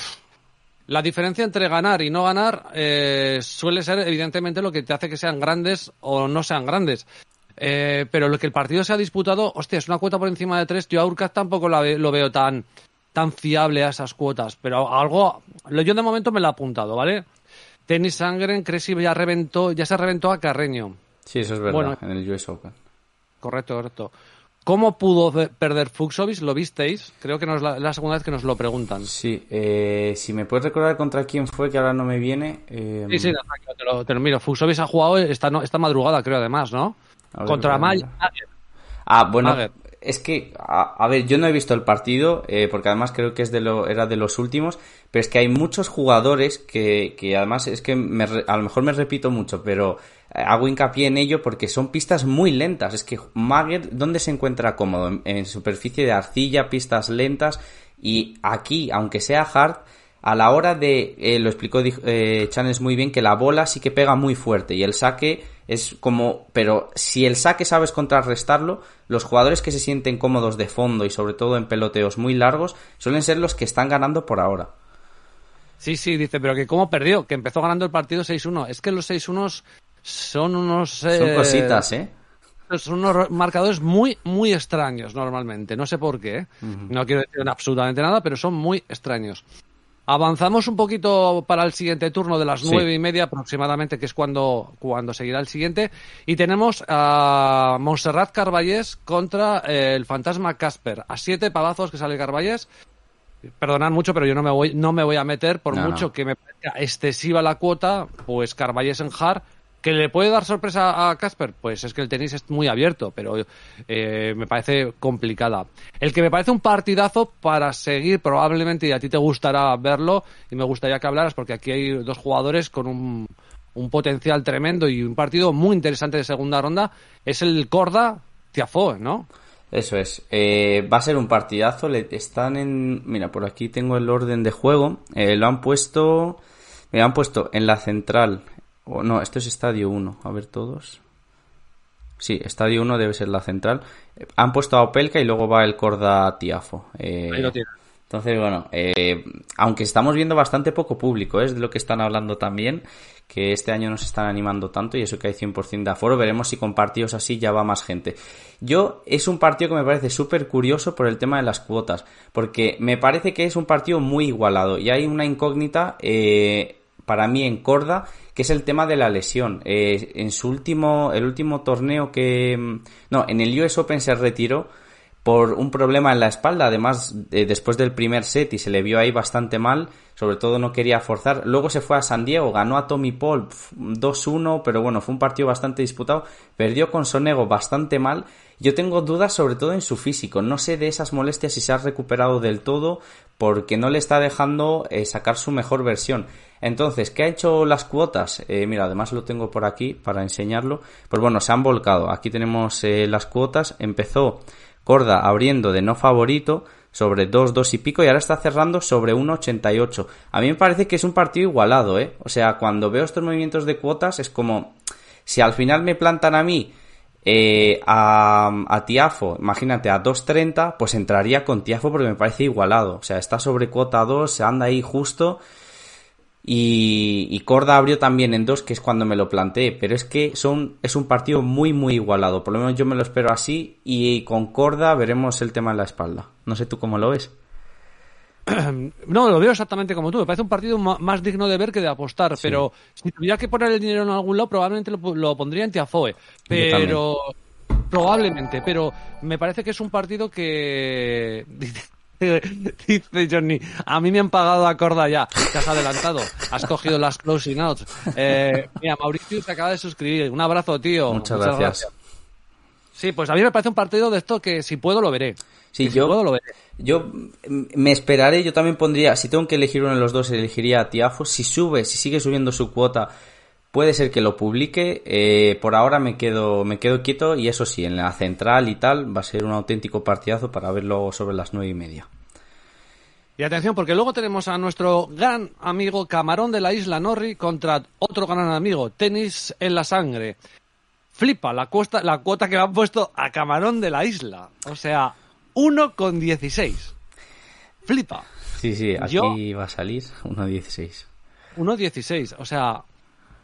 la diferencia entre ganar y no ganar eh, suele ser evidentemente lo que te hace que sean grandes o no sean grandes. Eh, pero lo que el partido se ha disputado, hostia, es una cuota por encima de tres. Yo a Urkaz tampoco la ve- lo veo tan, tan fiable a esas cuotas. Pero algo, yo de momento me lo he apuntado, ¿vale? Tenis Sangren, Cressy ya reventó, ya se reventó a Carreño. Sí, eso es verdad, Bueno. en el US Open. Correcto, correcto. ¿Cómo pudo perder Fuxovic? ¿Lo visteis? Creo que no es la, la segunda vez que nos lo preguntan. Sí, eh, si me puedes recordar contra quién fue, que ahora no me viene. eh, Sí, sí, no, te lo, te lo miro. Fuxovic ha jugado esta, esta madrugada, creo, además, ¿no? Ver, Contra mirar. Ah, bueno, Mager. Es que, a, ver, yo no he visto el partido, eh, porque además creo que es de lo, era de los últimos, pero es que hay muchos jugadores que, que además es que me a lo mejor me repito mucho, pero eh, hago hincapié en ello porque son pistas muy lentas. Es que Mager, ¿dónde se encuentra cómodo? En superficie de arcilla, pistas lentas, y aquí, aunque sea hard, a la hora de, eh, lo explicó eh, Chanes muy bien, que la bola sí que pega muy fuerte y el saque es como, pero si el saque sabes contrarrestarlo, los jugadores que se sienten cómodos de fondo y sobre todo en peloteos muy largos suelen ser los que están ganando por ahora. Sí, sí, dice, pero que cómo perdió, que empezó ganando el partido 6-1. Es que los 6-1 son unos... Son eh, cositas, ¿eh? Son unos marcadores muy, muy extraños normalmente. No sé por qué. No quiero decir absolutamente nada, pero son muy extraños. Avanzamos un poquito para el siguiente turno de las Sí. nueve y media aproximadamente, que es cuando, cuando seguirá el siguiente. Y tenemos a Montserrat Carballés contra eh, el fantasma Casper. A siete pavazos que sale Carballés. Perdonad mucho, pero yo no me voy, no me voy a meter, por No, mucho no. que me parezca excesiva la cuota, pues Carballés en hard. ¿Que le puede dar sorpresa a Casper? Pues es que el tenis es muy abierto, pero eh, me parece complicada. El que me parece un partidazo para seguir probablemente, y a ti te gustará verlo, y me gustaría que hablaras, porque aquí hay dos jugadores con un, un potencial tremendo y un partido muy interesante de segunda ronda, es el Corda Tiafoe, ¿no? Eso es. Eh, va a ser un partidazo. Le están en. Mira, por aquí tengo el orden de juego. Eh, lo han puesto. Me han puesto en la central. No, esto es estadio 1. A ver todos. Sí, estadio 1 debe ser la central. Eh, Han puesto a Opelka y luego va el Corda Tiafo. Eh, Ahí lo tienes. entonces, bueno, eh, aunque estamos viendo bastante poco público, ¿eh? es de lo que están hablando también, que este año no se están animando tanto y eso que hay 100% de aforo, veremos si con partidos así ya va más gente. Yo, es un partido que me parece súper curioso por el tema de las cuotas, porque me parece que es un partido muy igualado y hay una incógnita eh, para mí en Corda, es el tema de la lesión. Eh, en su último, el último torneo que, mm, no, en el US Open se retiró por un problema en la espalda, además eh, después del primer set y se le vio ahí bastante mal, sobre todo no quería forzar. Luego se fue a San Diego, ganó a Tommy Paul pf, 2-1, pero bueno, fue un partido bastante disputado. Perdió con Sonego bastante mal. Yo tengo dudas sobre todo en su físico. No sé de esas molestias si se ha recuperado del todo porque no le está dejando eh, sacar su mejor versión. Entonces, ¿qué ha hecho las cuotas? Eh, mira, además lo tengo por aquí para enseñarlo. Pues bueno, se han volcado. Aquí tenemos eh, las cuotas. Empezó Corda abriendo de no favorito sobre 2, 2 y pico y ahora está cerrando sobre 1,88. A mí me parece que es un partido igualado, ¿eh? O sea, cuando veo estos movimientos de cuotas es como si al final me plantan a mí eh, a, a, Tiafo, imagínate, a 2.30, pues entraría con Tiafo porque me parece igualado. O sea, está sobre cuota 2, se anda ahí justo. Y, y Corda abrió también en 2, que es cuando me lo planteé. Pero es que son, es un partido muy, muy igualado. Por lo menos yo me lo espero así. Y con Corda veremos el tema en la espalda. No sé tú cómo lo ves. No, lo veo exactamente como tú. Me parece un partido más digno de ver que de apostar. Sí. Pero si tuviera que poner el dinero en algún lado, probablemente lo, lo pondría en Tiafoe. Pero. Probablemente, pero me parece que es un partido que. Dice Johnny, a mí me han pagado a corda ya. Te has adelantado. Has cogido las closing outs. Eh, mira, Mauricio se acaba de suscribir. Un abrazo, tío. Muchas, Muchas gracias. gracias. Sí, pues a mí me parece un partido de esto que si puedo lo veré. Sí, yo, puedo, lo yo me esperaré, yo también pondría, si tengo que elegir uno de los dos, elegiría a Tiafo. Si sube, si sigue subiendo su cuota, puede ser que lo publique. Eh, por ahora me quedo, me quedo quieto y eso sí, en la central y tal, va a ser un auténtico partidazo para verlo sobre las nueve y media. Y atención, porque luego tenemos a nuestro gran amigo Camarón de la Isla Norri contra otro gran amigo, Tenis en la Sangre. Flipa la, cuota, la cuota que le han puesto a Camarón de la Isla. O sea, 1,16. Flipa. Sí, sí, aquí Yo, va a salir 1,16. 1,16. O sea,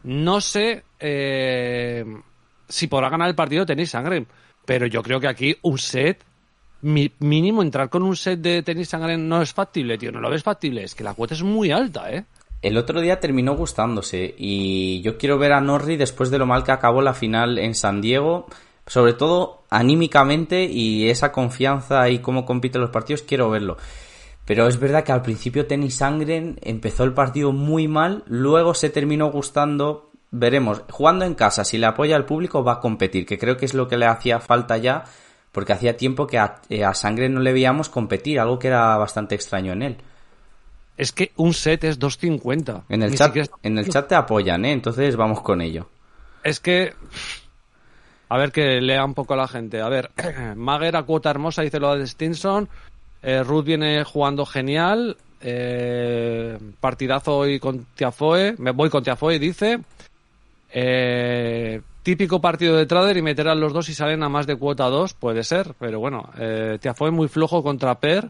no sé eh, si podrá ganar el partido tenis sangre, pero yo creo que aquí un set, mi, mínimo entrar con un set de tenis sangre no es factible, tío. No lo ves factible. Es que la cuota es muy alta, ¿eh? El otro día terminó gustándose y yo quiero ver a Norri después de lo mal que acabó la final en San Diego, sobre todo anímicamente y esa confianza y cómo compite los partidos, quiero verlo. Pero es verdad que al principio Tenis Sangren empezó el partido muy mal, luego se terminó gustando, veremos, jugando en casa, si le apoya al público va a competir, que creo que es lo que le hacía falta ya, porque hacía tiempo que a, a Sangren no le veíamos competir, algo que era bastante extraño en él. Es que un set es 2.50. En el, chat, siquiera... en el chat te apoyan, ¿eh? Entonces vamos con ello. Es que... A ver que lea un poco la gente. A ver, Mager a cuota hermosa, dice lo de Stinson. Eh, Ruth viene jugando genial. Eh, partidazo hoy con Tiafoe. Me voy con Tiafoe, dice. Eh, típico partido de trader y meterán los dos y salen a más de cuota 2. Puede ser, pero bueno. Eh, Tiafoe muy flojo contra Per.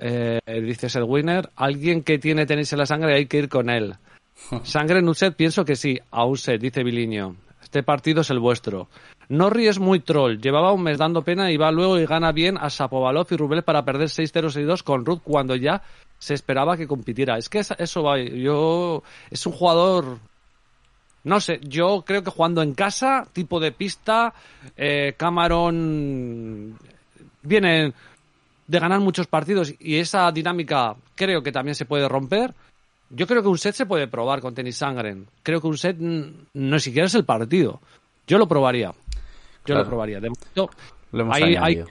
Eh, dices el winner, alguien que tiene tenis en la sangre hay que ir con él. Sangre en un set, pienso que sí, a un set, dice Biliño. Este partido es el vuestro. Norri es muy troll, llevaba un mes dando pena y va luego y gana bien a Sapovalov y Rubel para perder 6-0-6-2 con Ruth cuando ya se esperaba que compitiera. Es que eso va, yo, es un jugador, no sé, yo creo que jugando en casa, tipo de pista, eh, Cameron viene de ganar muchos partidos y esa dinámica creo que también se puede romper. Yo creo que un set se puede probar con Tenis Sangren. Creo que un set no siquiera es el partido. Yo lo probaría. Yo claro. lo probaría. De momento, lo hemos hay, hay...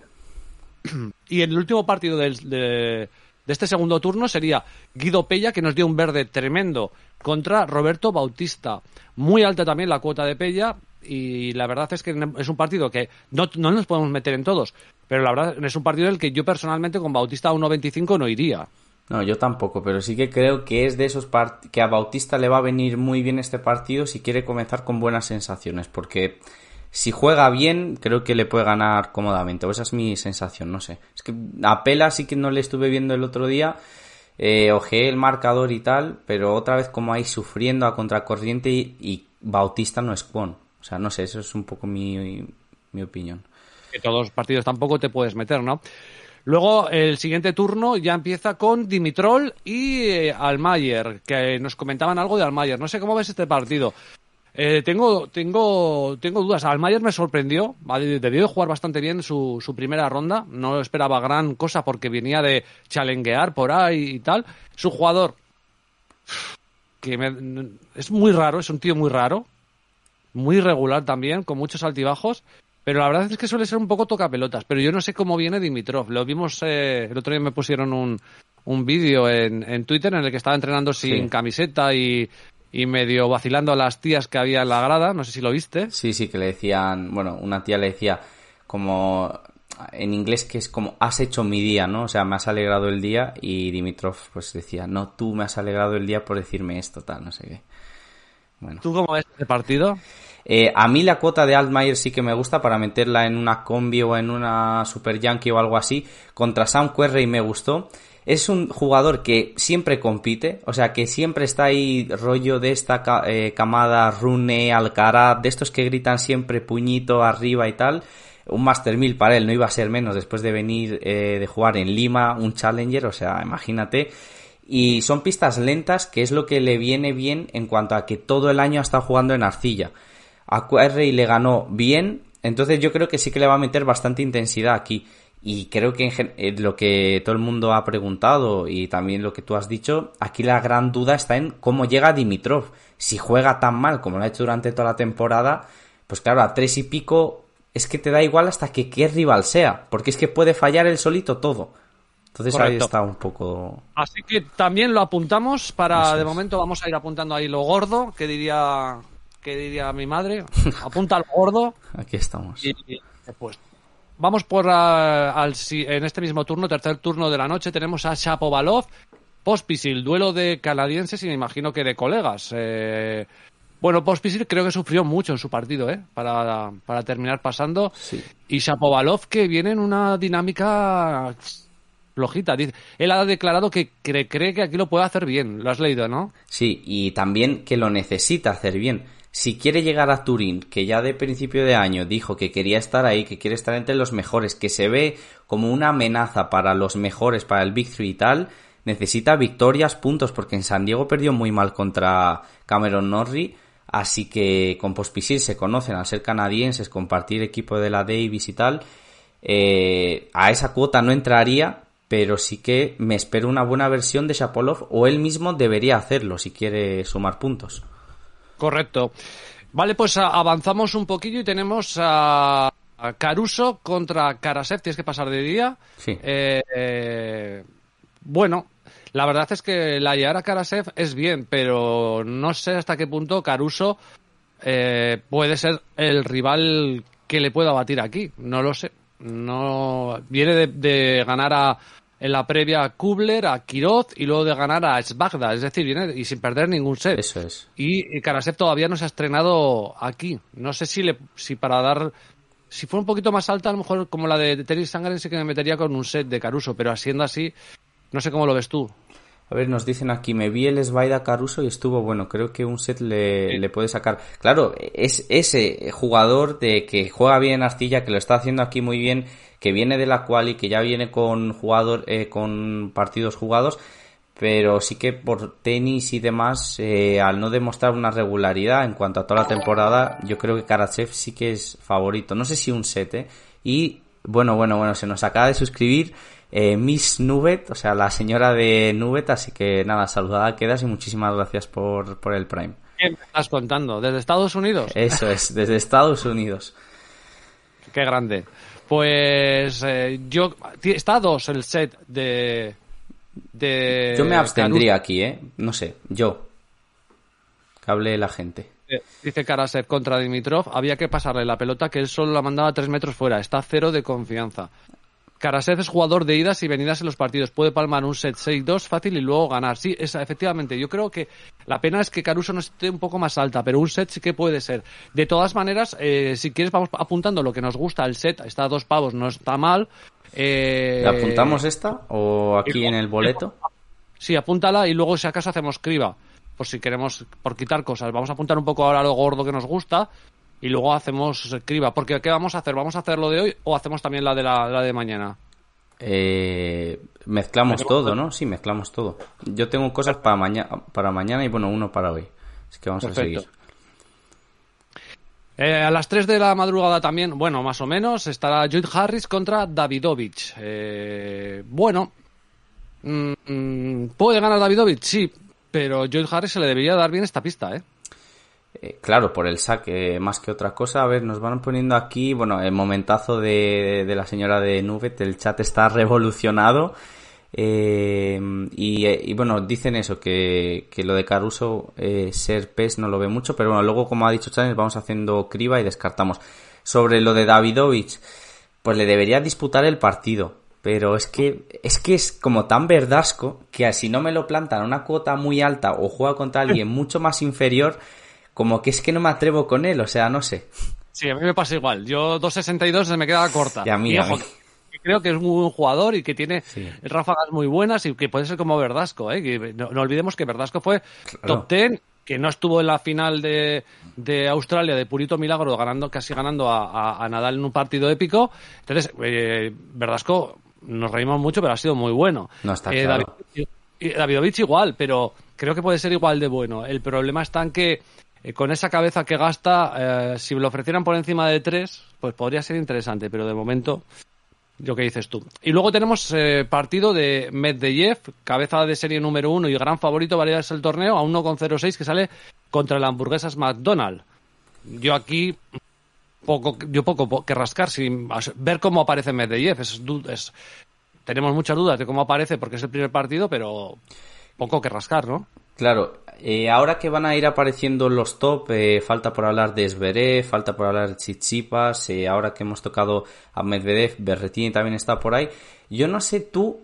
Y el último partido del, de, de, este segundo turno sería Guido Pella, que nos dio un verde tremendo, contra Roberto Bautista. Muy alta también la cuota de Pella. Y la verdad es que es un partido que no, no nos podemos meter en todos, pero la verdad es un partido en el que yo personalmente con Bautista a 1.25 no iría. No, yo tampoco, pero sí que creo que es de esos que a Bautista le va a venir muy bien este partido si quiere comenzar con buenas sensaciones, porque si juega bien, creo que le puede ganar cómodamente, o esa es mi sensación, no sé. Es que a Pela sí que no le estuve viendo el otro día, eh, ojeé el marcador y tal, pero otra vez como ahí sufriendo a contracorriente y, y Bautista no es Kwon. O sea, no sé, eso es un poco mi, mi opinión. Que todos los partidos tampoco te puedes meter, ¿no? Luego, el siguiente turno ya empieza con Dimitrol y eh, Almayer, que nos comentaban algo de Almayer. No sé cómo ves este partido. Eh, tengo, tengo, tengo dudas. Almayer me sorprendió. Debió de jugar bastante bien su, su, primera ronda. No esperaba gran cosa porque venía de challengear por ahí y tal. Es un jugador que me, es muy raro, es un tío muy raro. Muy regular también, con muchos altibajos. Pero la verdad es que suele ser un poco tocapelotas. Pero yo no sé cómo viene Dimitrov. Lo vimos, eh, el otro día me pusieron un, un vídeo en, en, Twitter en el que estaba entrenando sin sí. camiseta y, y, medio vacilando a las tías que había en la grada. No sé si lo viste. Sí, sí, que le decían, bueno, una tía le decía como en inglés que es como has hecho mi día, ¿no? O sea, me has alegrado el día y Dimitrov pues decía, no, tú me has alegrado el día por decirme esto, tal, no sé qué. Bueno. ¿Tú cómo ves este partido? Eh, a mí la cuota de Altmaier sí que me gusta para meterla en una combi o en una Super Yankee o algo así. Contra Sam Querrey me gustó. Es un jugador que siempre compite, o sea, que siempre está ahí rollo de esta eh, camada Rune, Alcaraz, de estos que gritan siempre puñito arriba y tal. Un Master 1000 para él no iba a ser menos después de venir eh, de jugar en Lima, un Challenger, o sea, imagínate. Y son pistas lentas, que es lo que le viene bien en cuanto a que todo el año ha estado jugando en arcilla. A Querrey le ganó bien, entonces yo creo que sí que le va a meter bastante intensidad aquí. Y creo que en eh, lo que todo el mundo ha preguntado y también lo que tú has dicho, aquí la gran duda está en cómo llega Dimitrov. Si juega tan mal como lo ha hecho durante toda la temporada, pues claro, a tres y pico es que te da igual hasta que qué rival sea, porque es que puede fallar el solito todo. Entonces ahí está un poco. Así que también lo apuntamos para de momento vamos a ir apuntando ahí lo gordo, que diría que diría mi madre. Apunta al gordo. Aquí estamos. Y, pues Vamos por al, en este mismo turno, tercer turno de la noche, tenemos a Shapovalov, Pospisil, duelo de canadienses y me imagino que de colegas. Eh, bueno, Pospisil creo que sufrió mucho en su partido, ¿eh? Para, para terminar pasando. Y Shapovalov que viene en una dinámica flojita. Él ha declarado que cree, cree que aquí lo puede hacer bien. Lo has leído, ¿no? Sí, y también que lo necesita hacer bien si quiere llegar a Turín, que ya de principio de año dijo que quería estar ahí, que quiere estar entre los mejores, que se ve como una amenaza para los mejores, para el Big Three y tal, necesita victorias, puntos, porque en San Diego perdió muy mal contra Cameron Norrie, así que con Pospisil se conocen al ser canadienses, compartir equipo de la Davis y tal, eh, a esa cuota no entraría, pero sí que me espero una buena versión de Shapolov o él mismo debería hacerlo si quiere sumar puntos. Correcto. Vale, pues avanzamos un poquillo y tenemos a, Caruso contra Karasev. Tienes que pasar de día. Sí. Eh, eh, bueno, la verdad es que la Yara Karasev es bien, pero no sé hasta qué punto Caruso eh, puede ser el rival que le pueda batir aquí. No lo sé. No viene de ganar a, en la previa a Kubler, a Kiroz y luego de ganar a Sbagda, es decir, viene y sin perder ningún set. Eso es. Y, Karasev todavía no se ha estrenado aquí. No sé si le si para dar si fuera un poquito más alta, a lo mejor como la de Terry Sangren sí que me metería con un set de Caruso, pero siendo así, no sé cómo lo ves tú. A ver, nos dicen aquí, me vi el Svaida Caruso y estuvo bueno. Creo que un set le, le, puede sacar. Claro, es ese jugador de que juega bien en arcilla, que lo está haciendo aquí muy bien, que viene de la cual y que ya viene con jugador, eh, con partidos jugados, pero sí que por tenis y demás, eh, al no demostrar una regularidad en cuanto a toda la temporada, yo creo que Karachev sí que es favorito. No sé si un set, ¿eh? Y bueno, bueno, bueno, se nos acaba de suscribir eh, Miss Nubet, o sea, la señora de Nubet, así que nada, saludada quedas y muchísimas gracias por, por el Prime. ¿Qué me estás contando? ¿Desde Estados Unidos? Eso es, desde Estados Unidos. Qué grande. Pues eh, yo está a dos el set de de Yo me abstendría aquí, ¿eh? No sé, yo. Que hable la gente. Eh, dice Karasev contra Dimitrov, había que pasarle la pelota que él solo la mandaba tres metros fuera. Está cero de confianza. Karasev es jugador de idas y venidas en los partidos. Puede palmar un set 6-2 fácil y luego ganar. Sí, esa, efectivamente. Yo creo que la pena es que Caruso no esté un poco más alta, pero un set sí que puede ser. De todas maneras, eh, si quieres, vamos apuntando lo que nos gusta. El set está a dos pavos, no está mal. Eh, apuntamos esta o aquí en el boleto? Sí, apúntala y luego si acaso hacemos criba. Por si queremos, por quitar cosas. Vamos a apuntar un poco ahora lo gordo que nos gusta y luego hacemos criba. Porque ¿qué vamos a hacer? ¿Vamos a hacer lo de hoy o hacemos también la de, la, de mañana? Eh, mezclamos todo, ¿no? Sí, mezclamos todo. Yo tengo cosas para, mañana para mañana y bueno, uno para hoy. Así que vamos a seguir. Eh, a las 3 de la madrugada también, bueno, más o menos, estará Jude Harris contra Davidovich. Eh, bueno, mm, mm, ¿puede ganar Davidovich? Sí, pero Jude Harris se le debería dar bien esta pista, ¿eh? Eh, claro, por el saque más que otra cosa. A ver, nos van poniendo aquí, bueno, el momentazo de, la señora de Nubet, el chat está revolucionado. Eh, y, bueno, dicen eso, que, que lo de Caruso, eh, ser PES no lo ve mucho, pero bueno, luego como ha dicho Chávez, vamos haciendo criba y descartamos. Sobre lo de Davidovich, pues le debería disputar el partido, pero es que es que es como tan verdasco que si no me lo plantan a una cuota muy alta o juega contra alguien mucho más inferior, como que es que no me atrevo con él, o sea, no sé. Sí, a mí me pasa igual. Yo 2.62 se me queda corta. Y a mí, Y, a ojo, mí. que creo que es muy buen jugador y que tiene Sí. ráfagas muy buenas y que puede ser como Verdasco, ¿eh? Que no, no olvidemos que Verdasco fue Claro. top 10, que no estuvo en la final de, de Australia de Purito Milagro, ganando casi ganando a, a- a Nadal en un partido épico. Entonces, eh, Verdasco nos reímos mucho, pero ha sido muy bueno. No, está Eh, claro. David- Davidovich igual, pero creo que puede ser igual de bueno. El problema está en que eh, con esa cabeza que gasta, eh, si lo ofrecieran por encima de tres, pues podría ser interesante, pero de momento, lo que dices tú. Y luego tenemos eh, partido de Medvedev, cabeza de serie número uno y gran favorito para el torneo, a 1,06 que sale contra el hamburguesas McDonald's. Yo aquí poco, yo poco po- que rascar, sin ver cómo aparece Medvedev. Es, es- tenemos muchas dudas de cómo aparece porque es el primer partido, pero poco que rascar, ¿no? Claro, eh, ahora que van a ir apareciendo los top, eh, falta por hablar de Zverev, falta por hablar de Tsitsipas, eh, ahora que hemos tocado a Medvedev, Berretini también está por ahí. Yo no sé tú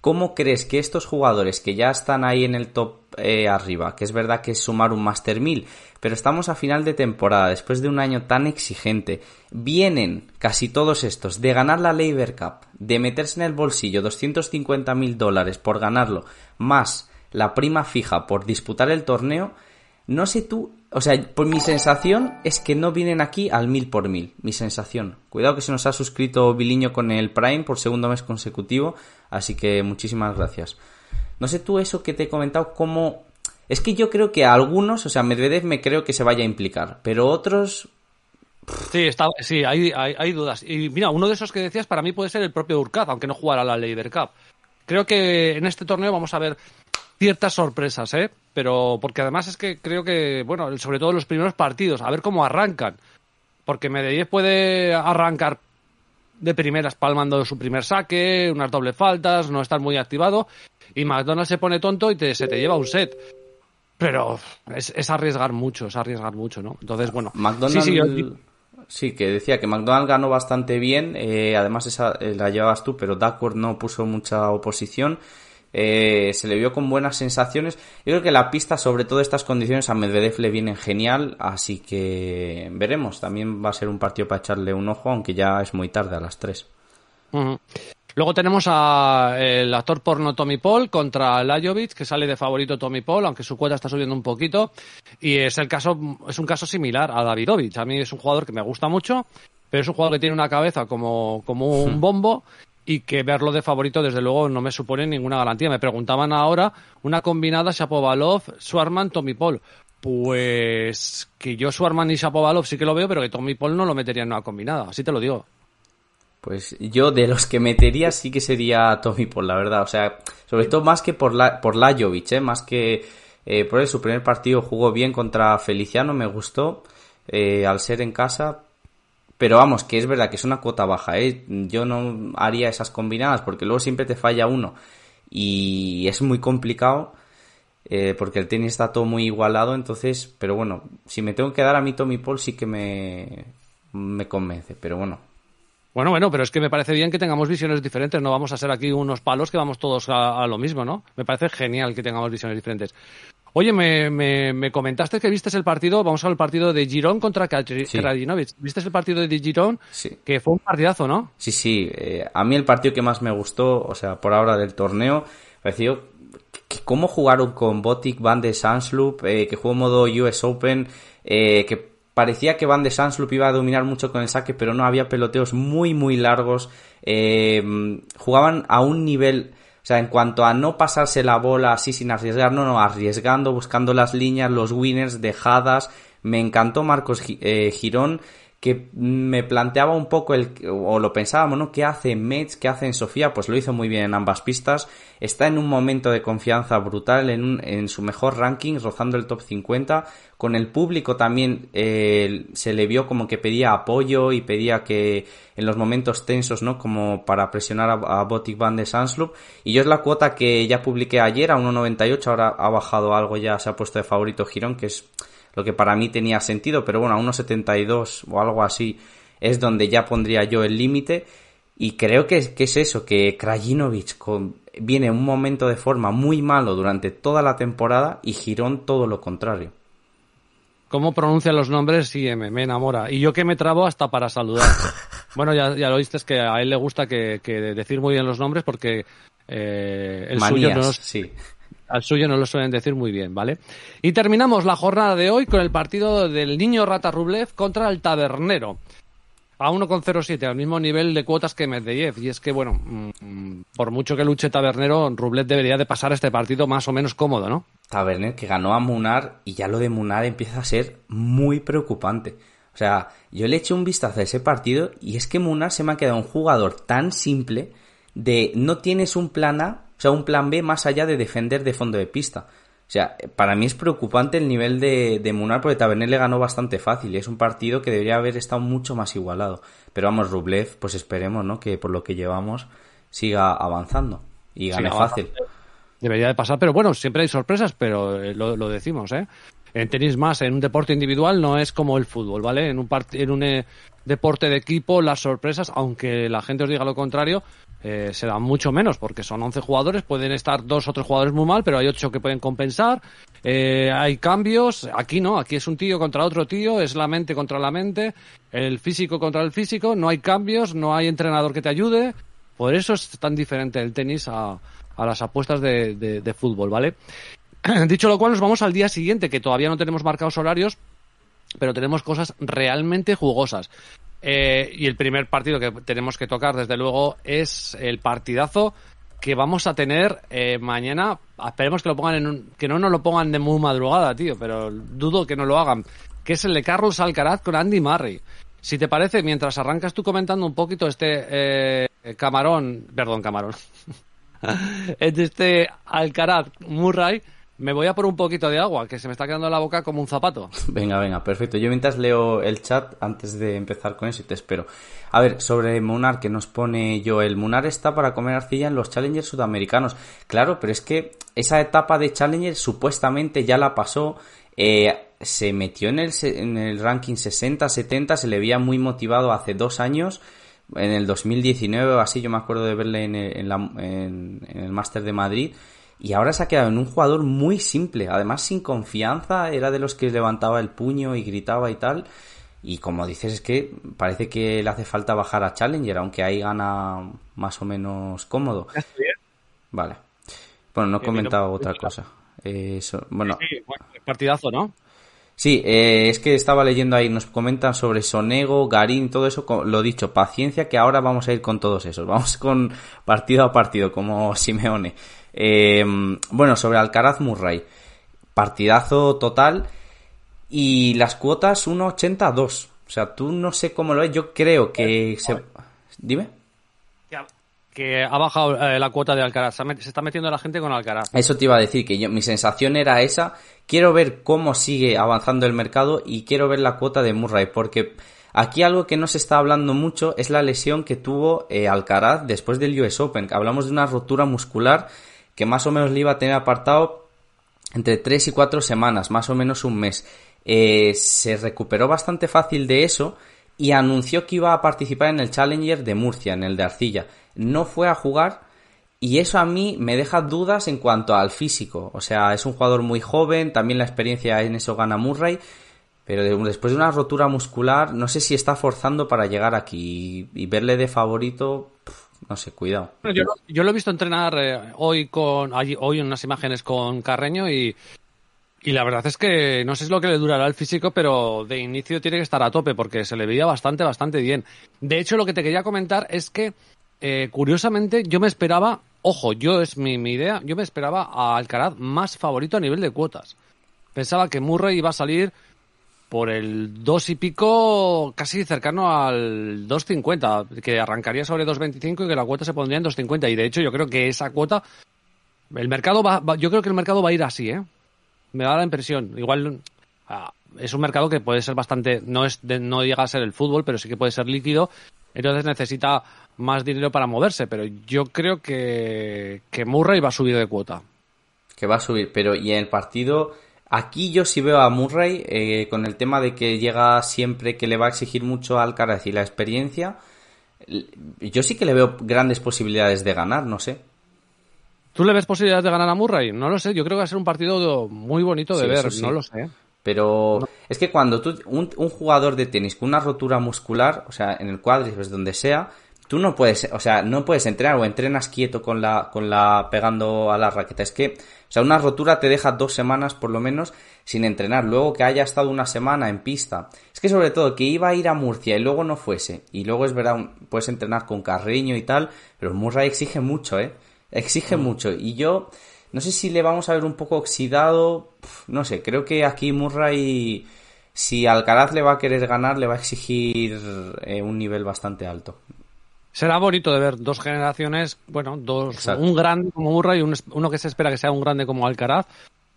cómo crees que estos jugadores que ya están ahí en el top arriba, que es verdad que es sumar un Master 1000, pero estamos a final de temporada, después de un año tan exigente, vienen casi todos estos de ganar la Labor Cup, de meterse en el bolsillo 250 mil dólares por ganarlo, más la prima fija por disputar el torneo, no sé tú, o sea, por mi sensación es que no vienen aquí al mil por mil, mi sensación. Cuidado que se nos ha suscrito Biliño con el Prime por segundo mes consecutivo, así que muchísimas gracias. No sé tú eso que te he comentado, cómo... Es que yo creo que a algunos, o sea, Medvedev me creo que se vaya a implicar, pero otros... Sí, está, sí hay, hay, dudas. Y mira, uno de esos que decías para mí puede ser el propio Urkaz, aunque no jugara la Leiber Cup. Creo que en este torneo vamos a ver ciertas sorpresas, ¿eh? Pero porque además es que creo que, bueno, sobre todo los primeros partidos, a ver cómo arrancan. Porque Medellín puede arrancar de primeras palmando su primer saque, unas dobles faltas, no estar muy activado, y McDonald's se pone tonto y te, se te lleva un set. Pero es, es arriesgar mucho, es arriesgar mucho, ¿no? Entonces, bueno. McDonald's... Sí, sí, yo- Sí, que decía que McDonald's ganó bastante bien, eh, además esa eh, la llevabas tú, pero Duckworth no puso mucha oposición, eh, se le vio con buenas sensaciones. Yo creo que la pista, sobre todo estas condiciones, a Medvedev le vienen genial, así que veremos. También va a ser un partido para echarle un ojo, aunque ya es muy tarde, a las 3. Ujú. Luego tenemos a el actor porno Tommy Paul contra Lajovic, que sale de favorito Tommy Paul, aunque su cuota está subiendo un poquito. Y es el caso, es un caso similar a Davidovich. A mí es un jugador que me gusta mucho, pero es un jugador que tiene una cabeza como, como un bombo y que verlo de favorito, desde luego, no me supone ninguna garantía. Me preguntaban ahora una combinada Shapovalov, Swarman, Tommy Paul. Pues que yo Swarman y Shapovalov sí que lo veo, pero que Tommy Paul no lo metería en una combinada, así te lo digo. Pues yo de los que metería sí que sería Tommy Paul, la verdad. O sea, sobre todo más que por, la, por Lajovic, ¿eh? más que eh, por su primer partido jugó bien contra Feliciano, me gustó eh, al ser en casa. Pero vamos, que es verdad que es una cuota baja, ¿eh? Yo no haría esas combinadas porque luego siempre te falla uno y es muy complicado eh, porque el tenis está todo muy igualado, entonces, pero bueno, si me tengo que dar a mí Tommy Paul sí que me, me convence, pero bueno, Bueno, bueno, pero es que me parece bien que tengamos visiones diferentes. No vamos a ser aquí unos palos que vamos todos a, a lo mismo, ¿no? Me parece genial que tengamos visiones diferentes. Oye, me, me, me comentaste que vistes el partido, vamos al partido de Girón contra Kraj- Sí. Krajinovic. ¿Vistes el partido de Girón? sí. Que fue un partidazo, ¿no? Sí, sí. eh, a mí el partido que más me gustó, o sea, por ahora del torneo, pareció que cómo jugaron con Botic, Van de Sansloop, eh, que jugó modo US Open, eh, que parecía que Van de Sansloop iba a dominar mucho con el saque, pero no había peloteos muy, muy largos. eh, jugaban a un nivel, sea, en cuanto a no pasarse la bola así sin arriesgar, no, no, arriesgando, buscando las líneas, los winners, dejadas. Me encantó Marcos eh, Girón que me planteaba un poco el o lo pensábamos, ¿no? ¿Qué hace en Metz? ¿Qué hace en Sofía? Pues lo hizo muy bien en ambas pistas. Está en un momento de confianza brutal, en, un- en su mejor ranking, rozando el top 50. Con el público también eh, se le vio como que pedía apoyo y pedía que en los momentos tensos, ¿no? Como para presionar a, a Botic Van de Sansloop. Y yo es la cuota que ya publiqué ayer a 1.98, ahora ha bajado algo, ya se ha puesto de favorito Girón, que es lo que para mí tenía sentido, pero bueno, a 1.72 o algo así es donde ya pondría yo el límite. Y creo que, que es eso, que Krajinovic con, viene en un momento de forma muy malo durante toda la temporada y Girón todo lo contrario. cómo pronuncia los nombres sí me, me enamora. Y yo que me trabo hasta para saludar. bueno, ya, ya lo viste, es que a él le gusta que, que decir muy bien los nombres porque eh, el suyo no sí. Al suyo no lo suelen decir muy bien, ¿vale? Y terminamos la jornada de hoy con el partido del niño Rata Rublev contra el Tabernero. A 1,07, al mismo nivel de cuotas que Medvedev. Y es que, bueno, mm, por mucho que luche Tabernero, Rublev debería de pasar este partido más o menos cómodo, ¿no? Taberner que ganó a Munar y ya lo de Munar empieza a ser muy preocupante. O sea, yo le eché un vistazo a ese partido y es que Munar se me ha quedado un jugador tan simple de no tienes un plan A, o sea, un plan B más allá de defender de fondo de pista. O sea, para mí es preocupante el nivel de, de Munar porque Taberner le ganó bastante fácil y es un partido que debería haber estado mucho más igualado. Pero vamos, Rublev, pues esperemos, ¿no? Que por lo que llevamos siga avanzando y gane fácil. Debería de pasar, pero bueno, siempre hay sorpresas, pero eh, lo, lo decimos, ¿eh? En tenis más, en un deporte individual no es como el fútbol, ¿vale? En un, part- en un eh, deporte de equipo las sorpresas, aunque la gente os diga lo contrario, eh, se dan mucho menos, porque son 11 jugadores, pueden estar dos o tres jugadores muy mal, pero hay ocho que pueden compensar, eh, hay cambios, aquí no, aquí es un tío contra otro tío, es la mente contra la mente, el físico contra el físico, no hay cambios, no hay entrenador que te ayude, por eso es tan diferente el tenis a, a las apuestas de, de- de fútbol, ¿vale? Dicho lo cual, nos vamos al día siguiente, que todavía no tenemos marcados horarios, pero tenemos cosas realmente jugosas. Eh, y el primer partido que tenemos que tocar, desde luego, es el partidazo que vamos a tener eh, mañana. Esperemos que lo pongan en un, que no nos lo pongan de muy madrugada, tío, pero dudo que no lo hagan. Que es el de Carlos Alcaraz con Andy Murray. Si te parece, mientras arrancas tú comentando un poquito este eh, camarón, perdón, camarón, este Alcaraz Murray, me voy a por un poquito de agua, que se me está quedando la boca como un zapato. Venga, venga, perfecto. Yo mientras leo el chat antes de empezar con eso y te espero. A ver, sobre Munar, que nos pone yo, el Munar está para comer arcilla en los Challengers sudamericanos. Claro, pero es que esa etapa de Challengers supuestamente ya la pasó. eh, se metió en el, en el ranking 60-70, se le veía muy motivado hace dos años. En el 2019 o así, yo me acuerdo de verle en el, en la- en el Máster de Madrid. Y ahora se ha quedado en un jugador muy simple, además sin confianza, era de los que levantaba el puño y gritaba y tal. Y como dices, es que parece que le hace falta bajar a Challenger, aunque ahí gana más o menos cómodo. Vale. Bueno, no he comentado otra cosa. Eso- bueno, Sí, bueno, partidazo, ¿no? Sí, eh, es que estaba leyendo ahí, nos comentan sobre Sonego, Garín, todo eso, lo dicho, paciencia que ahora vamos a ir con todos esos, vamos con partido a partido, como Simeone. Eh, bueno, sobre Alcaraz Murray, partidazo total. Y las cuotas 1.82, o sea, tú no sé cómo lo ves, yo creo que se... Dime. Que ha bajado eh, la cuota de Alcaraz. Se está metiendo la gente con Alcaraz. Eso te iba a decir, que yo, mi sensación era esa. Quiero ver cómo sigue avanzando el mercado y quiero ver la cuota de Murray, porque aquí algo que no se está hablando mucho es la lesión que tuvo eh, Alcaraz después del US Open. Hablamos de una rotura muscular que más o menos le iba a tener apartado entre 3 y 4 semanas, más o menos un mes. Eh, se recuperó bastante fácil de eso y anunció que iba a participar en el Challenger de Murcia, en el de Arcilla. No fue a jugar y eso a mí me deja dudas en cuanto al físico. O sea, es un jugador muy joven, también la experiencia en eso gana Murray. Pero de- después de una rotura muscular, no sé si está forzando para llegar aquí y, verle de favorito, no sé, cuidado. Yo, lo- he visto entrenar eh, hoy con hoy en unas imágenes con Carreño y, y la verdad es que no sé lo que le durará el físico, pero de inicio tiene que estar a tope porque se le veía bastante, bastante bien. De hecho, lo que te quería comentar es que, eh, curiosamente, yo me esperaba, ojo, yo es mi, mi idea, yo me esperaba a Alcaraz más favorito a nivel de cuotas. Pensaba que Murray iba a salir por el 2 y pico, casi cercano al 2.50, que arrancaría sobre 2.25 y que la cuota se pondría en 2.50. Y de hecho, yo creo que esa cuota, el mercado va, va- yo creo que el mercado va a ir así, ¿eh? Me da la impresión. Igual ah, es un mercado que puede ser bastante, no es, de- no llega a ser el fútbol, pero sí que puede ser líquido. Entonces necesita más dinero para moverse. Pero yo creo que, que Murray va a subir de cuota. que va a subir, pero y en el partido, aquí yo sí veo a Murray eh, con el tema de que llega siempre que le va a exigir mucho a Alcaraz y la experiencia, yo sí que le veo grandes posibilidades de ganar, no sé. ¿Tú le ves posibilidades de ganar a Murray? No lo sé. Yo creo que va a ser un partido muy bonito de Sí, ver. sí. No lo sé. Pero es que cuando tú, un, un, jugador de tenis con una rotura muscular, o sea, en el cuádriceps, donde sea, tú no puedes, o sea, no puedes entrenar o entrenas quieto con la, con la, pegando a la raqueta. Es que, o sea, una rotura te deja dos semanas por lo menos sin entrenar. Luego que haya estado una semana en pista. Es que sobre todo que iba a ir a Murcia y luego no fuese. Y luego es verdad, puedes entrenar con Carreño y tal, pero Murray exige mucho, eh. Exige mm. mucho. Y yo, no sé si le vamos a ver un poco oxidado. No sé, creo que aquí Murray, si Alcaraz le va a querer ganar, le va a exigir eh, un nivel bastante alto. Será bonito de ver dos generaciones, bueno, dos, un grande como Murray y uno que se espera que sea un grande como Alcaraz.